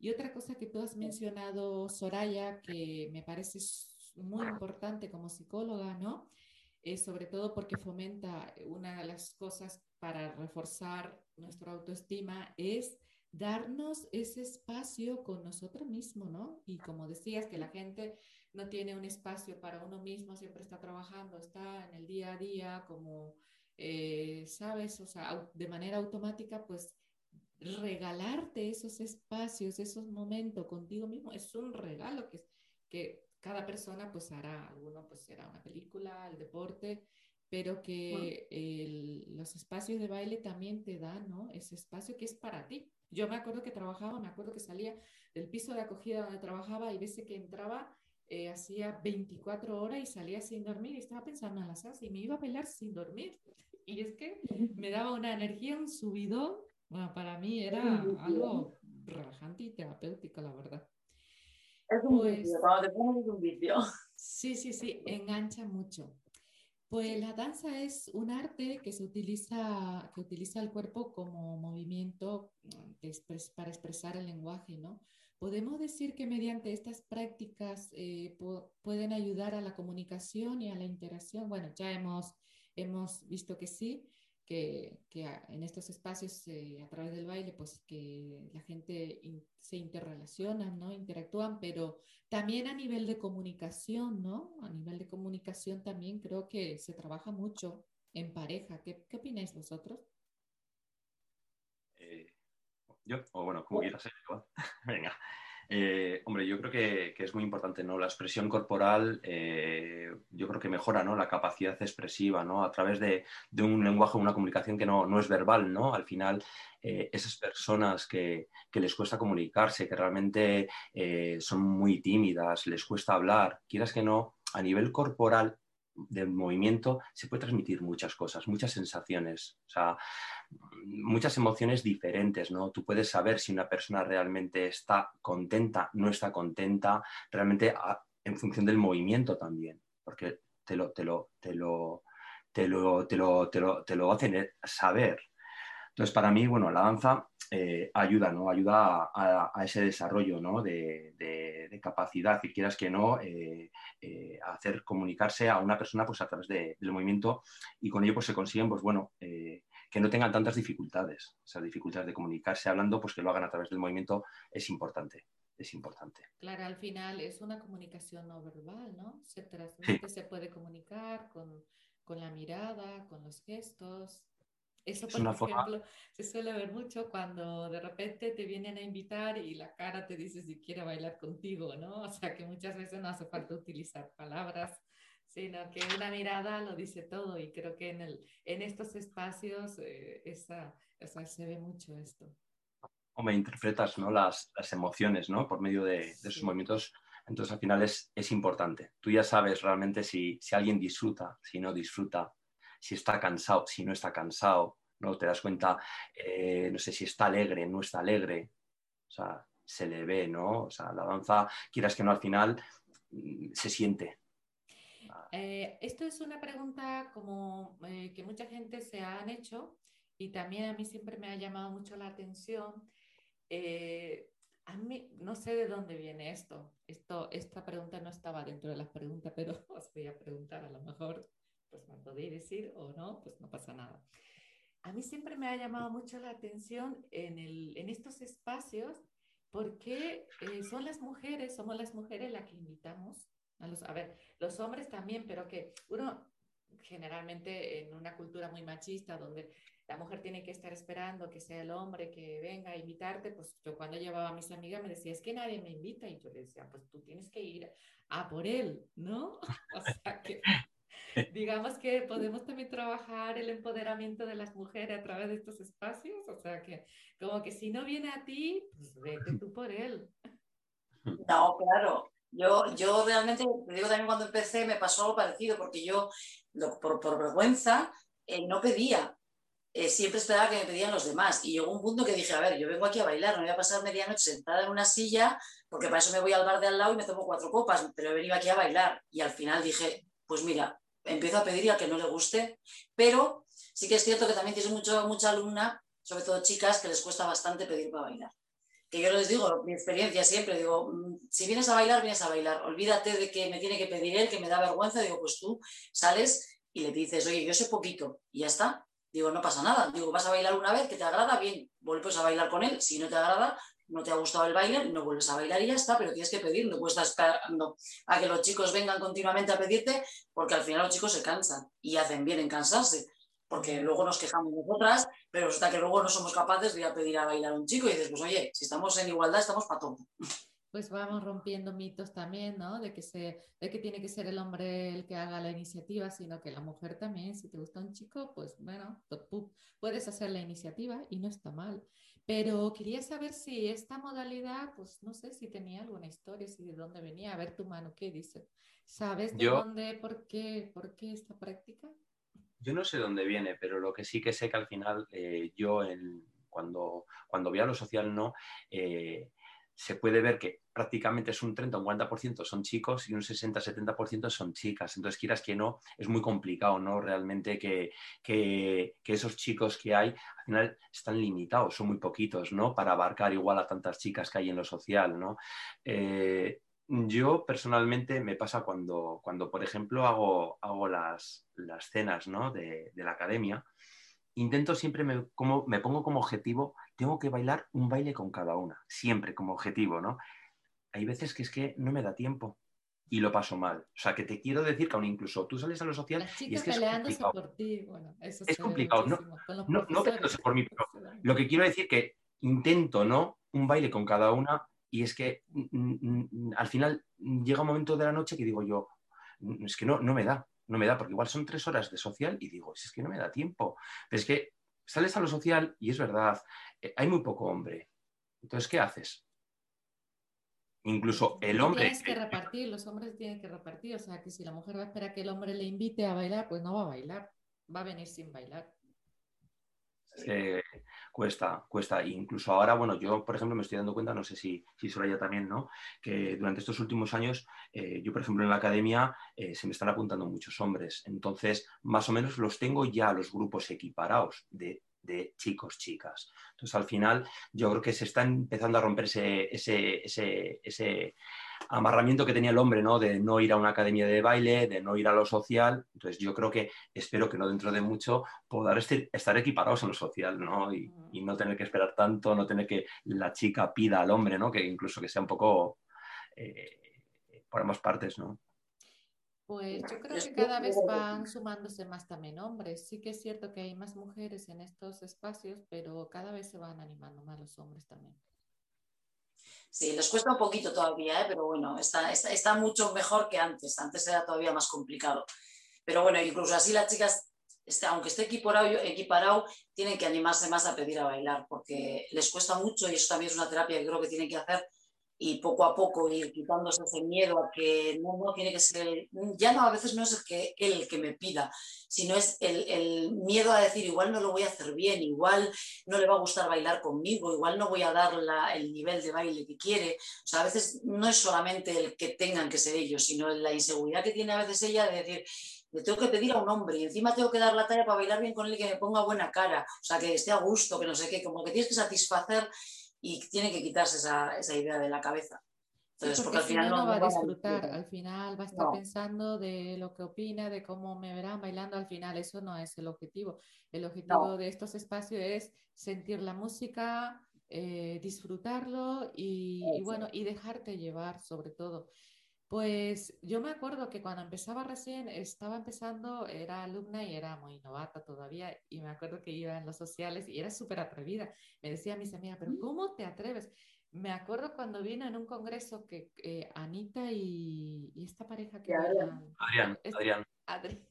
Y otra cosa que tú has mencionado, Soraya, que me parece muy importante como psicóloga, ¿no? Es sobre todo porque fomenta una de las cosas para reforzar nuestra autoestima es darnos ese espacio con nosotros mismos, ¿no? Y como decías, que la gente no tiene un espacio para uno mismo, siempre está trabajando, está en el día a día, como, eh, ¿sabes? O sea, de manera automática, pues regalarte esos espacios, esos momentos contigo mismo, es un regalo que, que cada persona pues hará, alguno pues será una película, el deporte, pero que los espacios de baile también te dan, ¿no? Ese espacio que es para ti. Yo me acuerdo que trabajaba, me acuerdo que salía del piso de acogida donde trabajaba y veces que entraba, eh, hacía 24 horas y salía sin dormir y estaba pensando en la salsa y me iba a bailar sin dormir. Y es que me daba una energía, un subidón bueno, para mí era algo relajante y terapéutico, la verdad. Es un pues, vicio, cuando te pones un vicio. Sí, sí, sí, engancha mucho. Pues la danza es un arte que se utiliza, que utiliza el cuerpo como movimiento mm, para expresar el lenguaje, ¿no? Podemos decir que mediante estas prácticas eh, pueden ayudar a la comunicación y a la interacción. Bueno, ya hemos, hemos visto que sí, que, en estos espacios a través del baile, pues que la gente se interrelaciona, ¿no? Interactúan, pero también a nivel de comunicación, ¿no? A nivel de comunicación también creo que se trabaja mucho en pareja. ¿Qué, qué opináis vosotros? Eh, yo, o bueno, como quieras, ¿eh? venga. Eh, hombre, yo creo que, es muy importante, ¿no? La expresión corporal, eh, yo creo que mejora, ¿no? La capacidad expresiva, ¿no? A través de, un lenguaje, una comunicación que no, es verbal, ¿no? Al final, eh, esas personas que, les cuesta comunicarse, que realmente son muy tímidas, les cuesta hablar, quieras que no, a nivel corporal del movimiento se puede transmitir muchas cosas, muchas sensaciones, muchas emociones diferentes, ¿no? Tú puedes saber si una persona realmente está contenta, no está contenta, realmente en función del movimiento también, porque te lo, te lo, te lo, te lo, te lo, te lo, te lo hacen saber. Entonces, para mí, bueno, la danza eh, ayuda, ¿no? Ayuda a, ese desarrollo, ¿no? de, capacidad, si quieras que no, eh, eh, hacer comunicarse a una persona pues, a través del movimiento y con ello pues, se consiguen, pues bueno, que no tengan tantas dificultades. Esas dificultades de comunicarse hablando, pues que lo hagan a través del movimiento es importante. Es importante. Claro, al final es una comunicación no verbal, ¿no? Se transmite, se puede comunicar con, con la mirada, con los gestos. Eso, por ejemplo, se suele ver mucho cuando de repente te vienen a invitar y la cara te dice si quiere bailar contigo, ¿no? O sea que muchas veces no hace falta utilizar palabras, sino que una mirada lo dice todo y creo que en, el, en estos espacios eh, esa, se ve mucho esto. O me interpretas ¿no? las, las emociones ¿no? por medio de, de esos movimientos entonces al final es, es, importante. Tú ya sabes realmente si, si, alguien disfruta, si no disfruta, si está cansado, si no está cansado, ¿no? Te das cuenta, eh, no sé si está alegre, no está alegre, o sea, se le ve, ¿no? O sea, la danza, quieras que no, al final mm, se siente. Eh, esto es una pregunta como eh, que mucha gente se han hecho y también a mí siempre me ha llamado mucho la atención. a mí no sé de dónde viene esto. esto. Esta pregunta no estaba dentro de las preguntas, pero os voy a preguntar a lo mejor pues me podéis decir o no, pues no pasa nada. A mí siempre me ha llamado mucho la atención en, el, en estos espacios porque eh, son las mujeres, somos las mujeres las que invitamos a los, a ver, los hombres también, pero que uno generalmente en una cultura muy machista donde la mujer tiene que estar esperando que sea el hombre que venga a invitarte, pues yo cuando llevaba a mis amigas me decía, es que nadie me invita y yo le decía, pues tú tienes que ir a por él, ¿no? O sea que digamos que podemos también trabajar el empoderamiento de las mujeres a través de estos espacios, o sea que como que si no viene a ti, pues vete tú por él. No, claro. Yo, yo realmente, te digo también cuando empecé me pasó algo parecido, porque yo por, por, vergüenza eh, no pedía, eh, siempre esperaba que me pedían los demás. Y llegó un punto que dije, a ver, yo vengo aquí a bailar, no voy a pasar medianoche sentada en una silla, porque para eso me voy al bar de al lado y me tomo cuatro copas, pero he venido aquí a bailar. Y al final dije, pues mira, empiezo a pedir a que no le guste, pero sí que es cierto que también tienes mucho, mucha alumna, sobre todo chicas, que les cuesta bastante pedir para bailar. Que yo les digo, mi experiencia siempre, digo, mm, si vienes a bailar, vienes a bailar, olvídate de que me tiene que pedir él, que me da vergüenza, digo, pues tú sales y le dices, oye, yo sé poquito, y ya está. Digo, no pasa nada. Digo, vas a bailar una vez que te agrada, bien, vuelves a bailar con él. Si no te agrada, no te ha gustado el baile, no vuelves a bailar y ya está, pero tienes que pedir, no puedes estar esperando a que los chicos vengan continuamente a pedirte, porque al final los chicos se cansan y hacen bien en cansarse, porque luego nos quejamos nosotras, pero resulta que luego no somos capaces de ir a pedir a bailar a un chico y dices, pues oye, si estamos en igualdad, estamos para todo. Pues vamos rompiendo mitos también, ¿no? De que, se, de que tiene que ser el hombre el que haga la iniciativa, sino que la mujer también, si te gusta un chico, pues bueno, puedes hacer la iniciativa y no está mal. Pero quería saber si esta modalidad, pues no sé si tenía alguna historia, si de dónde venía. A ver tu mano, ¿qué dice? ¿Sabes de dónde, por qué, por qué esta práctica? Yo no sé dónde viene, pero lo que sí que sé que al final eh, yo cuando, cuando voy a lo social no, eh, se puede ver que prácticamente es un 30 o un 40% son chicos y un 60-70% son chicas. Entonces, quieras que no, es muy complicado, ¿no? Realmente que, esos chicos que hay al final están limitados, son muy poquitos, ¿no? Para abarcar igual a tantas chicas que hay en lo social, ¿no? Eh, yo personalmente me pasa cuando, cuando por ejemplo, hago, hago las, las cenas ¿no? de, de la academia intento siempre, me, como, me pongo como objetivo, tengo que bailar un baile con cada una, siempre como objetivo, ¿no? Hay veces que es que no me da tiempo y lo paso mal. O sea, que te quiero decir que aún incluso tú sales a lo social y es que peleándose es por ti, bueno, eso es complicado. No, no, no peleándose por mí, pero lo que quiero decir que intento, ¿no? Un baile con cada una y es que mm, mm, al final llega un momento de la noche que digo yo, mm, es que no, no me da, no me da, porque igual son tres horas de social y digo, es que no me da tiempo. Pero es que sales a lo social y es verdad, eh, hay muy poco hombre. Entonces, ¿qué haces? Incluso el hombre. Tienes que repartir, los hombres tienen que repartir. O sea, que si la mujer va a esperar que el hombre le invite a bailar, pues no va a bailar, va a venir sin bailar. Cuesta, cuesta. Incluso ahora, bueno, yo, por ejemplo, me estoy dando cuenta, no sé si, si Soraya también, ¿no? Que durante estos últimos años, eh, yo, por ejemplo, en la academia eh, se me están apuntando muchos hombres. Entonces, más o menos los tengo ya los grupos equiparados de de chicos, chicas. Entonces, al final, yo creo que se está empezando a romper ese, ese, amarramiento que tenía el hombre, ¿no? De no ir a una academia de baile, de no ir a lo social. Entonces, yo creo que, espero que no dentro de mucho, poder estar equiparados en lo social, ¿no? Y, no tener que esperar tanto, no tener que la chica pida al hombre, ¿no? Que incluso que sea un poco eh, por ambas partes, ¿no? Pues yo creo que cada vez van sumándose más también hombres. Sí que es cierto que hay más mujeres en estos espacios, pero cada vez se van animando más los hombres también. Sí, les cuesta un poquito todavía, ¿eh? pero bueno, está, está, mucho mejor que antes. Antes era todavía más complicado. Pero bueno, incluso así las chicas, este, aunque esté equiparado, equiparado, tienen que animarse más a pedir a bailar, porque les cuesta mucho y eso también es una terapia que creo que tienen que hacer y poco a poco ir quitándose ese miedo a que no, tiene que ser, ya no, a veces no es el que, el que me pida, sino es el, el, miedo a decir, igual no lo voy a hacer bien, igual no le va a gustar bailar conmigo, igual no voy a dar el nivel de baile que quiere. O sea, a veces no es solamente el que tengan que ser ellos, sino la inseguridad que tiene a veces ella de decir, le tengo que pedir a un hombre y encima tengo que dar la talla para bailar bien con él y que me ponga buena cara, o sea, que esté a gusto, que no sé qué, como que tienes que satisfacer y tiene que quitarse esa, esa idea de la cabeza. Entonces, porque, al final no, va a disfrutar, al final va a estar pensando de lo que opina, de cómo me verán bailando, al final eso no es el objetivo. El objetivo de estos espacios es sentir la música, eh, disfrutarlo y, y, bueno, y dejarte llevar sobre todo. Pues yo me acuerdo que cuando empezaba recién, estaba empezando, era alumna y era muy novata todavía, y me acuerdo que iba en los sociales y era súper atrevida. Me decía a mis amigas, pero ¿cómo te atreves? Me acuerdo cuando vino en un congreso que eh, Anita y, esta pareja que... Adrián, Adrián. Adrián.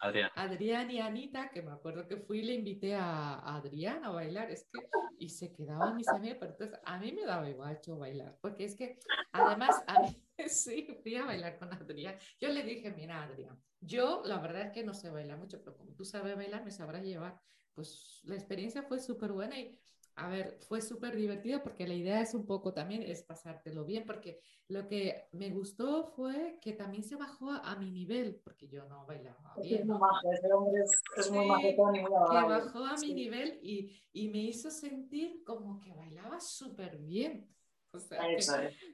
Adrián. Adrián y Anita, que me acuerdo que fui y le invité a, Adrián a bailar, es que, y se quedaban mis amigas, pero entonces a mí me daba igual bailar, porque es que además a mí, sí, fui a bailar con Adrián. Yo le dije, mira Adrián, yo la verdad es que no sé bailar mucho, pero como tú sabes bailar, me sabrás llevar. Pues la experiencia fue súper buena y a ver, fue súper divertido porque la idea es un poco también es pasártelo bien, porque lo que me gustó fue que también se bajó a, mi nivel, porque yo no bailaba bien. Es muy majo, ese hombre es, muy Que bajó a mi nivel y, y, me hizo sentir como que bailaba súper bien. O sea,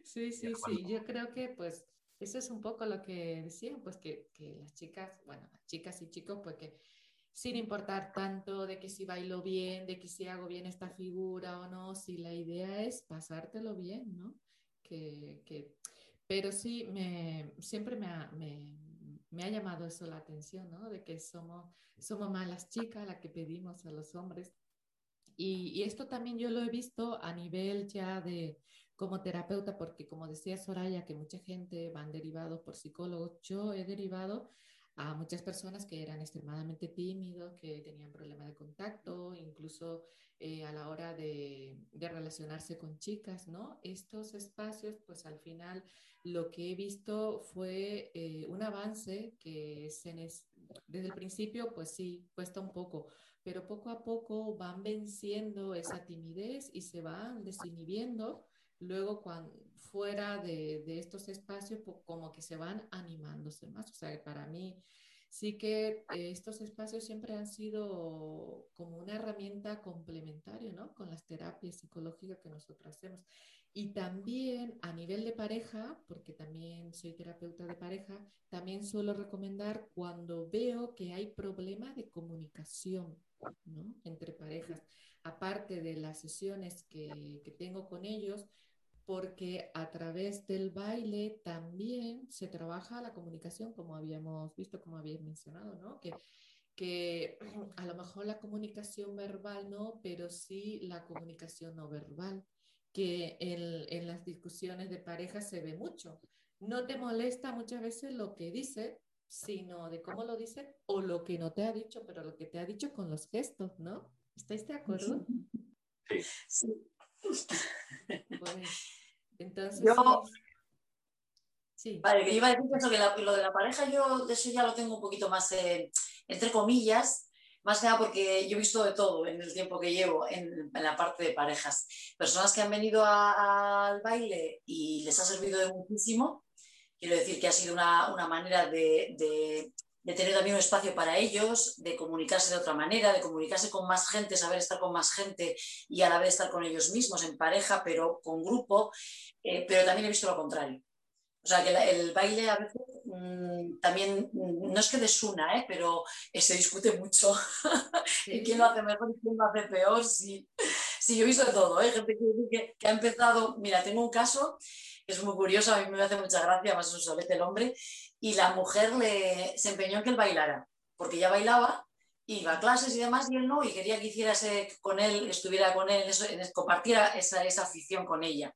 sí, sí, sí, yo creo que pues eso es un poco lo que decían, pues que, que las chicas, bueno, las chicas y chicos, pues que sin importar tanto de que si bailo bien, de que si hago bien esta figura o no, si la idea es pasártelo bien, ¿no? Que, que... Pero sí, me, siempre me ha, me, ha, llamado eso la atención, ¿no? De que somos, somos más las chicas las que pedimos a los hombres. Y, y, esto también yo lo he visto a nivel ya de como terapeuta, porque como decía Soraya, que mucha gente van derivados por psicólogos, yo he derivado a muchas personas que eran extremadamente tímidos, que tenían problemas de contacto, incluso eh, a la hora de, de, relacionarse con chicas, ¿no? Estos espacios, pues al final lo que he visto fue eh, un avance que se desde el principio, pues sí, cuesta un poco, pero poco a poco van venciendo esa timidez y se van desinhibiendo. Luego, cuando, fuera de, de estos espacios, como que se van animándose más. O sea, para mí sí que estos espacios siempre han sido como una herramienta complementaria, ¿no? Con las terapias psicológicas que nosotros hacemos. Y también a nivel de pareja, porque también soy terapeuta de pareja, también suelo recomendar cuando veo que hay problemas de comunicación ¿no? entre parejas, aparte de las sesiones que, que tengo con ellos, porque a través del baile también se trabaja la comunicación, como habíamos visto, como habías mencionado, ¿no? Que, que a lo mejor la comunicación verbal no, pero sí la comunicación no verbal, que en, en las discusiones de pareja se ve mucho. No te molesta muchas veces lo que dice, sino de cómo lo dice o lo que no te ha dicho, pero lo que te ha dicho con los gestos, ¿no? ¿Estáis de acuerdo? Sí. Sí. Pues, entonces, Yo- sí. Vale, que iba a decir eso, que la- lo de la pareja yo de eso ya lo tengo un poquito más, eh, entre comillas, más que nada porque yo he visto de todo en el tiempo que llevo en, en la parte de parejas. Personas que han venido a- al baile y les ha servido de muchísimo, quiero decir que ha sido una, una manera de, de- de tener también un espacio para ellos, de comunicarse de otra manera, de comunicarse con más gente, saber estar con más gente y a la vez estar con ellos mismos en pareja, pero con grupo, eh, pero también he visto lo contrario. O sea, que la- el baile a veces mm, también, mm, no es que desuna, ¿eh? pero eh, se discute mucho. y quién lo hace mejor y quién lo hace peor. Sí, sí yo he visto de todo. ¿eh? Gente que, que- que ha empezado. Mira, tengo un caso que es muy curioso, a mí me hace mucha gracia, es un solete el hombre, y la mujer le, se empeñó en que él bailara, porque ella bailaba, iba a clases y demás, y él no, y quería que hiciera ese, con él, estuviera con él, eso, compartiera esa, esa afición con ella.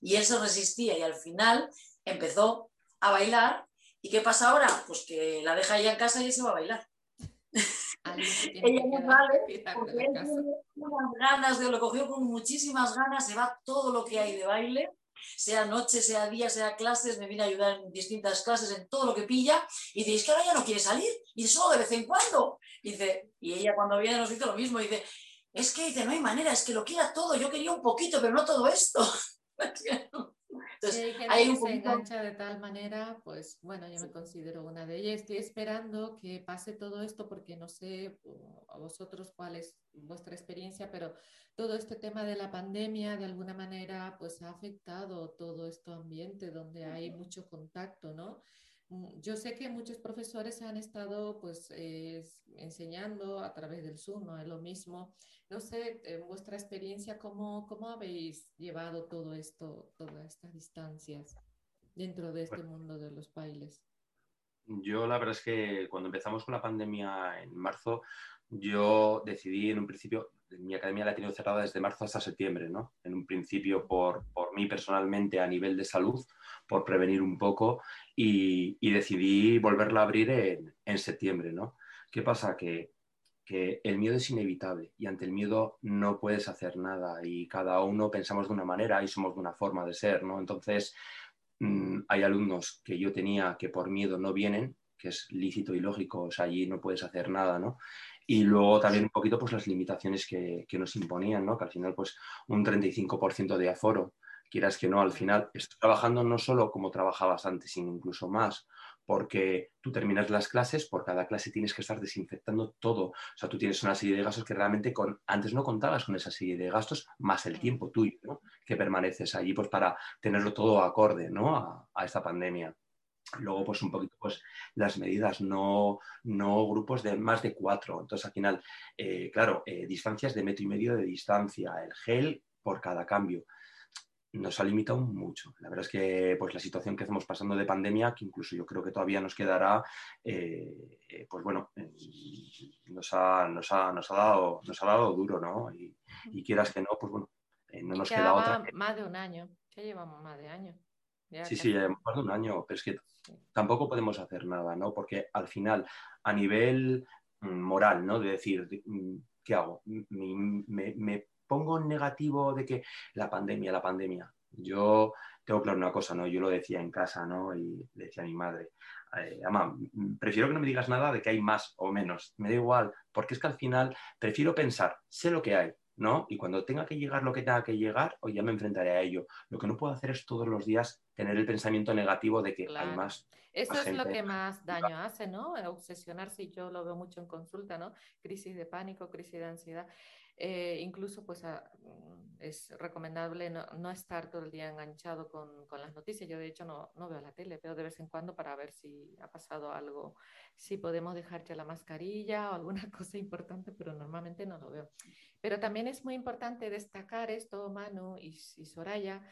Y él se resistía y al final empezó a bailar. ¿Y qué pasa ahora? Pues que la deja ella en casa y él se va a bailar. Ella no quedar Porque él tiene unas ganas de, lo cogió con muchísimas ganas, se va todo lo que hay de baile, sea noche, sea día, sea clases, me viene a ayudar en distintas clases, en todo lo que pilla, y dice, es que ahora ya no quiere salir, y solo de vez en cuando. Y, dice, y ella cuando viene nos dice lo mismo, dice, es que dice, no hay manera, es que lo quiera todo, yo quería un poquito, pero no todo esto. Entonces, hay gente hay que un se poquito- engancha de tal manera, pues bueno, yo me considero una de ellas. Estoy esperando que pase todo esto porque no sé uh, a vosotros cuál es vuestra experiencia, pero todo este tema de la pandemia de alguna manera pues ha afectado todo este ambiente donde hay mucho contacto, ¿no? Mm, Yo sé que muchos profesores han estado pues eh, enseñando a través del Zoom, ¿no? Es lo mismo. No sé, en vuestra experiencia, ¿cómo, cómo habéis llevado todo esto, todas estas distancias dentro de este mundo de los bailes? Yo la verdad es que cuando empezamos con la pandemia en marzo, yo decidí en un principio, mi academia la he tenido cerrada desde marzo hasta septiembre, ¿no? En un principio por, por mí personalmente a nivel de salud, por prevenir un poco y, y decidí volverla a abrir en, en septiembre, ¿no? ¿Qué pasa? Que, que el miedo es inevitable y ante el miedo no puedes hacer nada y cada uno pensamos de una manera y somos de una forma de ser, ¿no? Entonces, mm, hay alumnos que yo tenía que por miedo no vienen, que es lícito y lógico, o sea, allí no puedes hacer nada, ¿no? Y luego también un poquito pues las limitaciones que, que nos imponían, ¿no? Que al final pues un 35% de aforo, quieras que no, al final estás trabajando no solo como trabajabas antes, sino incluso más, porque tú terminas las clases, por cada clase tienes que estar desinfectando todo. O sea, tú tienes una serie de gastos que realmente con, antes no contabas con esa serie de gastos, más el tiempo tuyo, ¿no? Que permaneces allí pues para tenerlo todo acorde, ¿no? A, a esta pandemia. Luego, pues un poquito, pues las medidas, no, no grupos de más de cuatro. Entonces, al final, eh, claro, eh, distancias de metro y medio de distancia, el gel por cada cambio. Nos ha limitado mucho. La verdad es que pues, la situación que estamos pasando de pandemia, que incluso yo creo que todavía nos quedará, eh, pues bueno, nos, ha, nos, ha, nos, ha dado, nos ha dado duro, ¿no? Y, y quieras que no, pues bueno, no nos queda otra. más de un año. Ya llevamos más de año. Ya Sí, sí, ya llevamos más de un año, pero es que tampoco podemos hacer nada, ¿no? Porque al final, a nivel mm, moral, ¿no? De decir, de- mm, ¿qué hago? Me, me- me pongo en negativo de que la pandemia, la pandemia. Yo tengo claro una cosa, ¿no? Yo lo decía en casa, ¿no? Y le decía a mi madre, eh, ama, mm, prefiero que no me digas nada de que hay más o menos, me da igual, porque es que al final prefiero pensar, sé lo que hay, ¿no? Y cuando tenga que llegar lo que tenga que llegar, hoy ya me enfrentaré a ello. Lo que no puedo hacer es todos los días tener el pensamiento negativo de que hay más. Eso es lo que más daño hace, ¿no? Obsesionarse, y yo lo veo mucho en consulta, ¿no? Crisis de pánico, crisis de ansiedad. Eh, incluso pues mm, es recomendable no, estar todo el día enganchado con, con, las noticias. Yo de hecho no, no, veo la tele, veo de vez en cuando para ver si ha pasado algo, si podemos dejar ya la mascarilla o alguna cosa importante, pero normalmente no lo veo. Pero también es muy importante destacar esto, Manu y, y Soraya,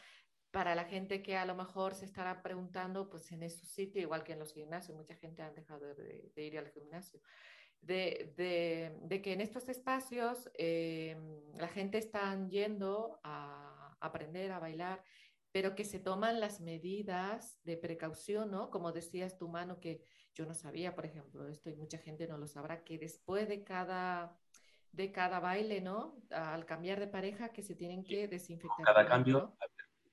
para la gente que a lo mejor se estará preguntando, pues en esos sitios, igual que en los gimnasios, mucha gente ha dejado de, ir al gimnasio, de, de, que en estos espacios eh, la gente está yendo a aprender a bailar, pero que se toman las medidas de precaución, ¿no? Como decías tu mano, que yo no sabía, por ejemplo, esto y mucha gente no lo sabrá, que después de cada de cada baile, ¿no? Al cambiar de pareja que se tienen que desinfectar. Cada cambio,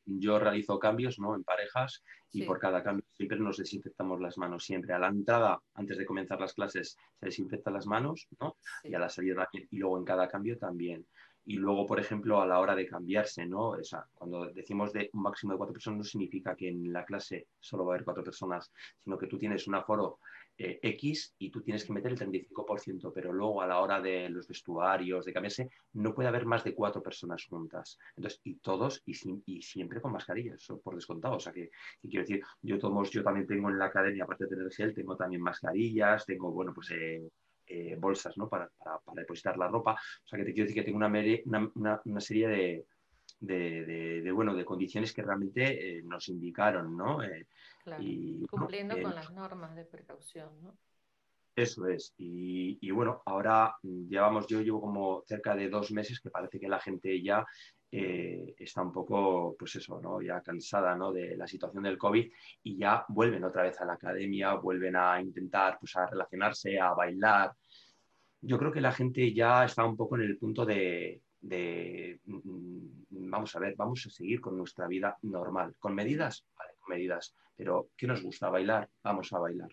yo realizo cambios ¿no? en parejas y por cada cambio siempre nos desinfectamos las manos. Siempre a la entrada, antes de comenzar las clases, se desinfectan las manos ¿no? y a la salida y luego en cada cambio también. Y luego, por ejemplo, a la hora de cambiarse, ¿no? cuando decimos de un máximo de cuatro personas, no significa que en la clase solo va a haber cuatro personas, sino que tú tienes un aforo eh, X y tú tienes que meter el 35%, pero luego a la hora de los vestuarios, de cambiarse, no puede haber más de cuatro personas juntas. Entonces, y todos, y, y siempre con mascarillas, por descontado. O sea, que, quiero decir, yo, todos, yo también tengo en la academia, aparte de tener gel, tengo también mascarillas, tengo, bueno, pues... Eh, eh, bolsas ¿no? para, para, depositar la ropa. O sea que te quiero decir que tengo una serie de, de, de, bueno, de condiciones que realmente nos indicaron, ¿no? Y, cumpliendo con las normas de precaución, ¿no? Eso es. Y, bueno, ahora llevamos, yo llevo como cerca de dos meses que parece que la gente ya eh, está un poco, pues eso, ¿no? Ya cansada, ¿no? De la situación del COVID y ya vuelven otra vez a la academia, vuelven a intentar, pues a relacionarse, a bailar. Yo creo que la gente ya está un poco en el punto de, de mm, vamos a ver, vamos a seguir con nuestra vida normal, con medidas, vale, con medidas, pero ¿qué nos gusta? Bailar, vamos a bailar.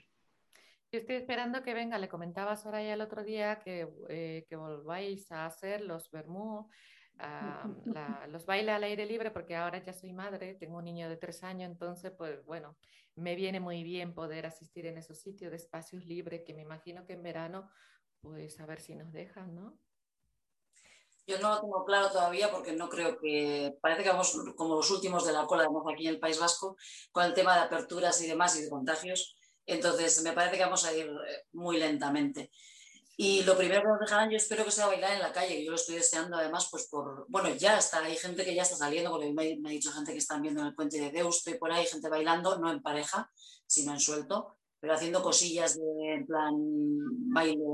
Yo estoy esperando que venga, le comentaba Soraya el otro día que, eh, que volváis a hacer los vermú, los bailes al aire libre, porque ahora ya soy madre, tengo un niño de tres años, entonces, pues bueno, me viene muy bien poder asistir en esos sitios de espacios libres, que me imagino que en verano, pues a ver si nos dejan, ¿no? Yo no lo tengo claro todavía porque no creo que, parece que vamos como los últimos de la cola, además aquí en el País Vasco, con el tema de aperturas y demás y de contagios. Entonces, me parece que vamos a ir eh, muy lentamente. Y lo primero que nos dejarán, yo espero que sea bailar en la calle, yo lo estoy deseando además, pues por, bueno, ya está, hay gente que ya está saliendo, porque me, ha dicho gente que están viendo en el puente de Deusto y por ahí, gente bailando, no en pareja, sino en suelto, pero haciendo cosillas de, en plan baile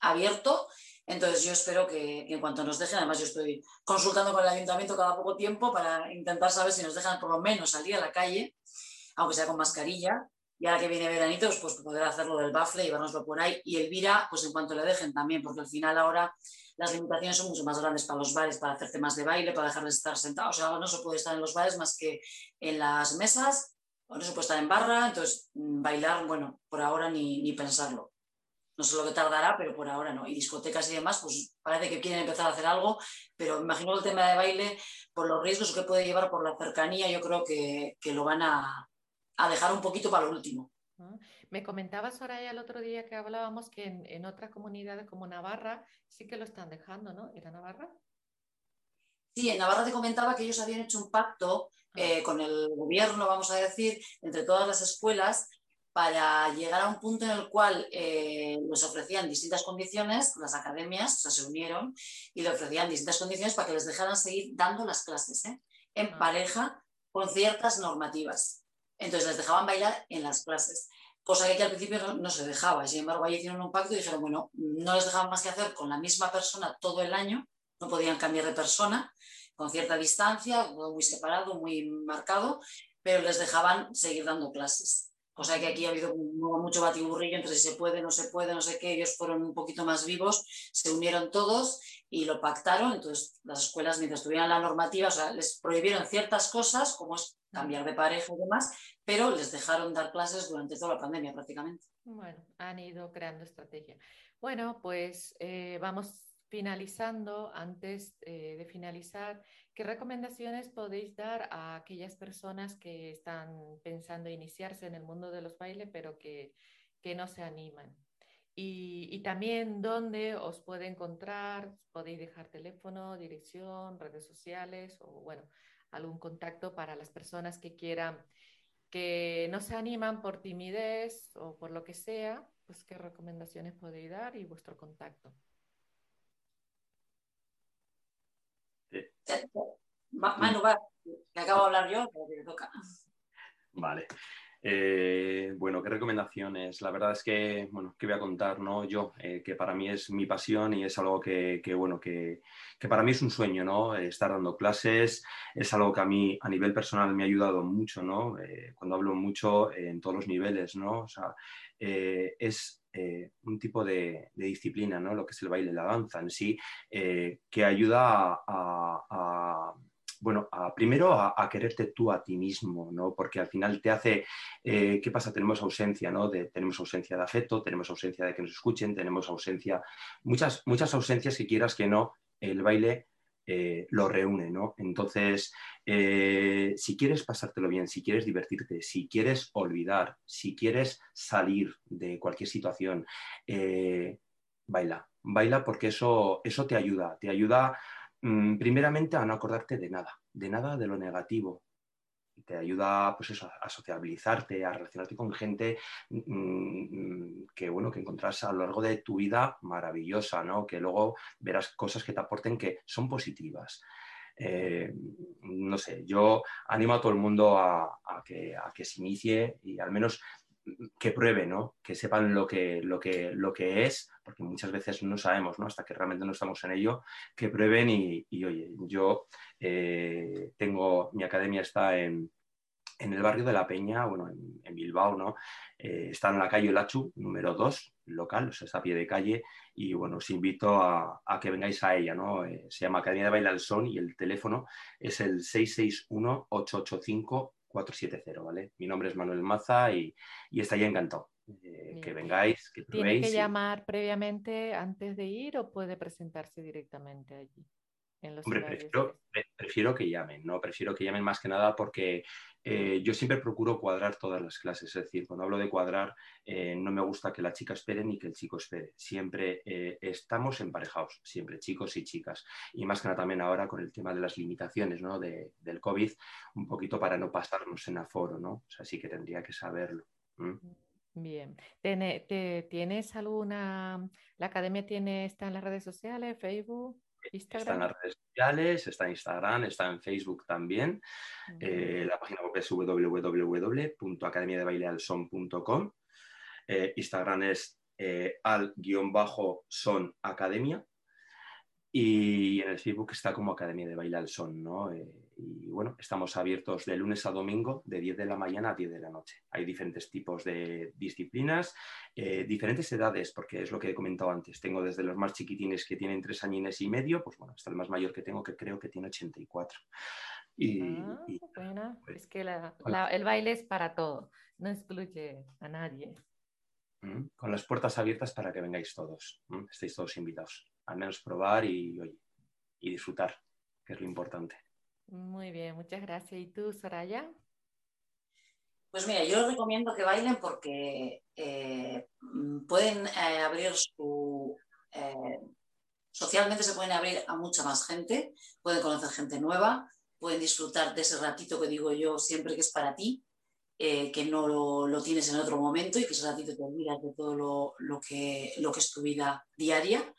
abierto entonces yo espero que, en cuanto nos dejen, además yo estoy consultando con el ayuntamiento cada poco tiempo para intentar saber si nos dejan por lo menos salir a la calle, aunque sea con mascarilla, y ahora que viene veranito, pues, pues poder hacerlo del bafle y llevárnoslo por ahí. Y Elvira, pues en cuanto le dejen también, porque al final ahora las limitaciones son mucho más grandes para los bares, para hacer temas de baile, para dejarles estar sentados. O sea, no se puede estar en los bares más que en las mesas, o no se puede estar en barra, entonces mm, bailar, bueno, por ahora ni, ni pensarlo. No sé lo que tardará, pero por ahora no. Y discotecas y demás, pues parece que quieren empezar a hacer algo, pero imagino el tema de baile, por los riesgos que puede llevar por la cercanía, yo creo que, lo van a, dejar un poquito para lo último. Ah, me comentaba Soraya el otro día que hablábamos que en, en otras comunidades como Navarra sí que lo están dejando, ¿no? ¿Era Navarra? Sí, en Navarra te comentaba que ellos habían hecho un pacto ah. eh, con el gobierno, vamos a decir, entre todas las escuelas para llegar a un punto en el cual eh, les ofrecían distintas condiciones, las academias se unieron y le ofrecían distintas condiciones para que les dejaran seguir dando las clases ¿eh? en ah. pareja con ciertas normativas. Entonces les dejaban bailar en las clases, cosa que al principio no, se dejaba. Sin embargo, ahí hicieron un pacto y dijeron, bueno, no les dejaban más que hacer con la misma persona todo el año, no podían cambiar de persona, con cierta distancia, muy separado, muy marcado, pero les dejaban seguir dando clases. O sea que aquí ha habido mucho batiburrillo entre si se puede, no se puede, no sé qué. Ellos fueron un poquito más vivos, se unieron todos y lo pactaron. Entonces, las escuelas, mientras tuvieran la normativa, o sea, les prohibieron ciertas cosas, como es cambiar de pareja y demás, pero les dejaron dar clases durante toda la pandemia prácticamente. Bueno, han ido creando estrategia. Bueno, pues eh, vamos finalizando, antes eh, de finalizar, ¿qué recomendaciones podéis dar a aquellas personas que están pensando iniciarse en el mundo de los bailes, pero que, no se animan? Y, y, también dónde os puede encontrar, podéis dejar teléfono, dirección, redes sociales o bueno, algún contacto para las personas que quieran, que no se animan por timidez o por lo que sea, pues qué recomendaciones podéis dar y vuestro contacto. Manu, va, que acabo de hablar yo, pero te toca. Vale. Eh, bueno, ¿qué recomendaciones? La verdad es que, bueno, ¿qué voy a contar? ¿no? Yo, eh, que para mí es mi pasión y es algo que, bueno, que, para mí es un sueño, ¿no? Estar dando clases es algo que a mí a nivel personal me ha ayudado mucho, ¿no? Eh, cuando hablo mucho en todos los niveles, ¿no? O sea, es un tipo de, disciplina, ¿no? Lo que es el baile, la danza en sí, que ayuda a bueno, primero a, quererte tú a ti mismo, ¿no? Porque al final te hace, eh, ¿qué pasa? Tenemos ausencia, ¿no? De, tenemos ausencia de afecto, tenemos ausencia de que nos escuchen, tenemos ausencia, muchas, muchas ausencias que quieras que no, el baile eh, lo reúne, ¿no? Entonces, eh, si quieres pasártelo bien, si quieres divertirte, si quieres olvidar, si quieres salir de cualquier situación, baila, baila porque eso, eso te ayuda, te ayuda Mm, primeramente a no acordarte de nada, de nada de lo negativo. Te ayuda pues a sociabilizarte, a relacionarte con gente mm, que, bueno, que encontrarás a lo largo de tu vida maravillosa, ¿no? que luego verás cosas que te aporten que son positivas. Eh, no sé, yo animo a todo el mundo a, que, a que se inicie y al menos que prueben, ¿no? que sepan lo que, lo, que, lo que es, porque muchas veces no sabemos, ¿no? hasta que realmente no estamos en ello, que prueben y, oye, yo eh, tengo, mi academia está en, el barrio de La Peña, bueno, en, Bilbao, ¿no? Eh, está en la calle Lachu, número 2, local, o sea, es a pie de calle, y bueno, os invito a, que vengáis a ella, ¿no? Eh, se llama Academia de Baile al Son y el teléfono es el 661 885 470, ¿vale? Mi nombre es Manuel Maza y, y estaría encantado. Eh, que vengáis, que probéis. ¿Tiene que llamar previamente antes de ir o puede presentarse directamente allí? Hombre, prefiero, prefiero, que llamen, ¿no? Prefiero que llamen más que nada porque eh, yo siempre procuro cuadrar todas las clases. Es decir, cuando hablo de cuadrar, eh, no me gusta que la chica espere ni que el chico espere. Siempre estamos emparejados, siempre, chicos y chicas. Y más que nada también ahora con el tema de las limitaciones ¿no? del COVID, un poquito para no pasarnos en aforo, ¿no? O sea, sí que tendría que saberlo. Bien. ¿Tienes alguna... La academia tiene, está en las redes sociales, Facebook, Instagram? Está en las redes sociales, está en Instagram, está en Facebook también. Eh, la página web es www.academiadebailealson.com. Eh, Instagram es eh, al-son academia. Y en el Facebook está como Academia de Baile al Son, ¿no? Y bueno, estamos abiertos de lunes a domingo de 10 de la mañana a 10 de la noche. Hay diferentes tipos de disciplinas, eh, diferentes edades, porque es lo que he comentado antes. Tengo desde los más chiquitines que tienen tres añines y medio, pues bueno, hasta el más mayor que tengo que creo que tiene 84. Y, ah, bueno, pues, es que el baile es para todo, no excluye a nadie. Con las puertas abiertas para que vengáis todos, estéis todos invitados, al menos probar y, y disfrutar, que es lo importante. Muy bien, muchas gracias. ¿Y tú, Soraya? Pues mira, yo recomiendo que bailen porque eh, pueden eh, abrir su... Eh, socialmente se pueden abrir a mucha más gente, pueden conocer gente nueva, pueden disfrutar de ese ratito que digo yo siempre que es para ti, que no lo, tienes en otro momento y que ese ratito te olvidas de todo lo, que, lo que es tu vida diaria.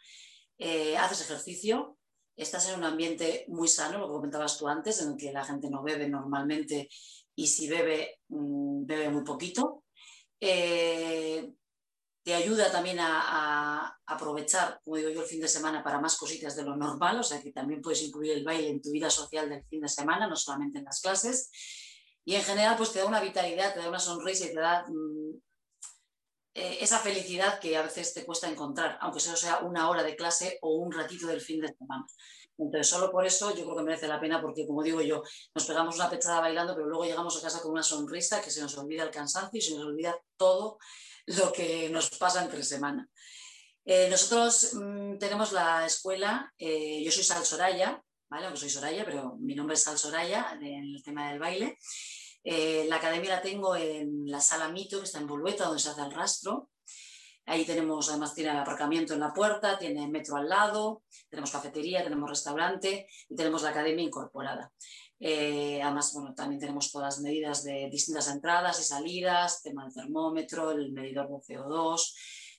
haces ejercicio, estás en un ambiente muy sano, lo que comentabas tú antes, en el que la gente no bebe normalmente y si bebe, mm, bebe muy poquito. Eh, te ayuda también a, aprovechar, como digo yo, el fin de semana para más cositas de lo normal, o sea que también puedes incluir el baile en tu vida social del fin de semana, no solamente en las clases. Y en general, pues te da una vitalidad, te da una sonrisa y te da mm, eh, esa felicidad que a veces te cuesta encontrar, aunque solo sea una hora de clase o un ratito del fin de semana. Entonces, solo por eso yo creo que merece la pena, porque como digo yo, nos pegamos una pechada bailando, pero luego llegamos a casa con una sonrisa que se nos olvida el cansancio y se nos olvida todo lo que nos pasa entre semana. Eh, nosotros mm, tenemos la escuela, eh, yo soy Sal Soraya, ¿vale? Aunque soy Soraya, pero mi nombre es Sal Soraya en el tema del baile. Eh, la academia la tengo en la sala Mito, que está en Bolueta, donde se hace el rastro. Ahí tenemos, además tiene el aparcamiento en la puerta, tiene metro al lado, tenemos cafetería, tenemos restaurante y tenemos la academia incorporada. además, bueno, también tenemos todas las medidas de distintas entradas y salidas, tema del termómetro, el medidor de CO2,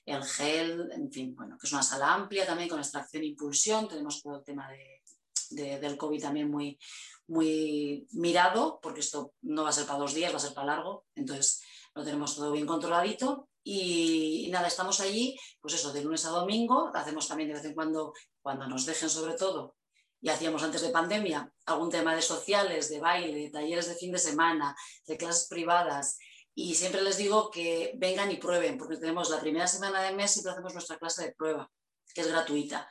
el gel, en fin, bueno, que es una sala amplia también con extracción e impulsión, tenemos todo el tema de, del COVID también muy, muy mirado, porque esto no va a ser para dos días, va a ser para largo, entonces lo tenemos todo bien controladito y, nada, estamos allí, pues eso, de lunes a domingo, hacemos también de vez en cuando, cuando nos dejen sobre todo, y hacíamos antes de pandemia, algún tema de sociales, de baile, de talleres de fin de semana, de clases privadas, y siempre les digo que vengan y prueben, porque tenemos la primera semana de mes, siempre hacemos nuestra clase de prueba, que es gratuita.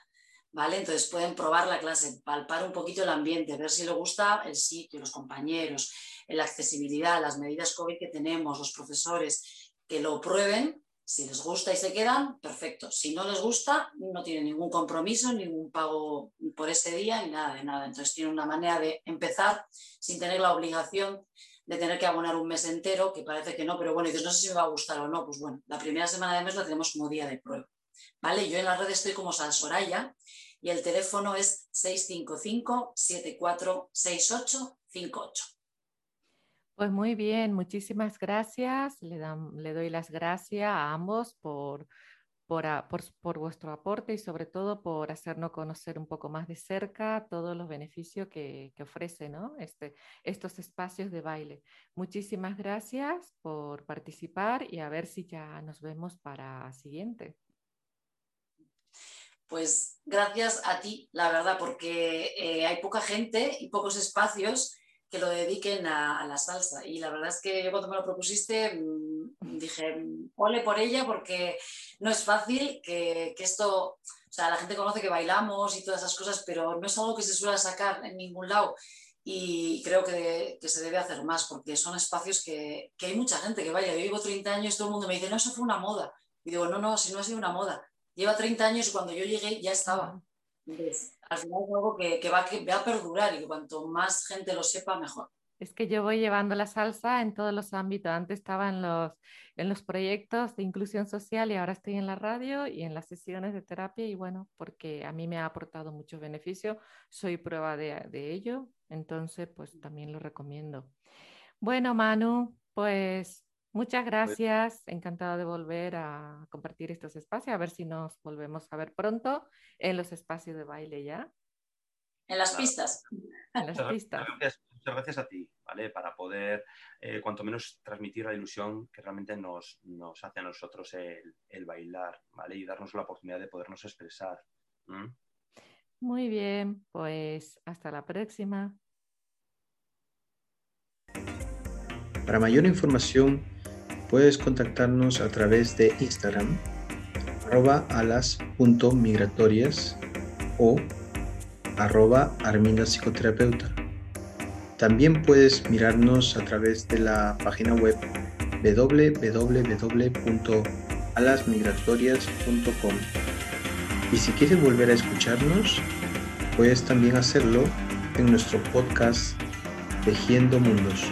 ¿Vale? Entonces pueden probar la clase, palpar un poquito el ambiente, ver si les gusta el sitio, los compañeros, la accesibilidad, las medidas COVID que tenemos, los profesores, que lo prueben. Si les gusta y se quedan, perfecto. Si no les gusta, no tienen ningún compromiso, ningún pago por ese día, ni nada de nada. Entonces tienen una manera de empezar sin tener la obligación de tener que abonar un mes entero, que parece que no, pero bueno, dices, no sé si me va a gustar o no, pues bueno, la primera semana de mes la tenemos como día de prueba. ¿Vale? Yo en la red estoy como Salsoraya y el teléfono es 655-746858. Pues muy bien, muchísimas gracias. Le, doy las gracias a ambos por vuestro aporte y sobre todo por hacernos conocer un poco más de cerca todos los beneficios que, que ofrece este, estos espacios de baile. Muchísimas gracias por participar y a ver si ya nos vemos para siguiente. Pues gracias a ti, la verdad, porque eh, hay poca gente y pocos espacios que lo dediquen a, la salsa. Y la verdad es que yo cuando me lo propusiste mm, dije, ole por ella porque no es fácil que, esto, o sea, la gente conoce que bailamos y todas esas cosas, pero no es algo que se suele sacar en ningún lado. Y creo que, se debe hacer más porque son espacios que, que, hay mucha gente que baila. Yo llevo 30 años y todo el mundo me dice, no, eso fue una moda. Y digo, no, no, si no ha sido una moda. Lleva 30 años y cuando yo llegué ya estaba al final es algo que, va, a perdurar y cuanto más gente lo sepa, mejor. Es que yo voy llevando la salsa en todos los ámbitos. Antes estaba en los, en los proyectos de inclusión social y ahora estoy en la radio y en las sesiones de terapia y bueno, porque a mí me ha aportado mucho beneficio, soy prueba de, de ello, entonces pues también lo recomiendo. Bueno, Manu, pues Muchas pues gracias, encantado de volver a compartir estos espacios, a ver si nos volvemos a ver pronto en los espacios de baile ya. En las pistas. En las pistas. Muchas gracias, a ti, ¿vale? Para poder, eh, cuanto menos, transmitir la ilusión que realmente nos, nos hace a nosotros el, bailar, ¿vale? Y darnos la oportunidad de podernos expresar. Muy bien, pues hasta la próxima. Para mayor información, puedes contactarnos a través de Instagram, arroba alas.migratorias o arroba arminda psicoterapeuta. También puedes mirarnos a través de la página web www.alasmigratorias.com. Y si quieres volver a escucharnos, puedes también hacerlo en nuestro podcast Tejiendo Mundos.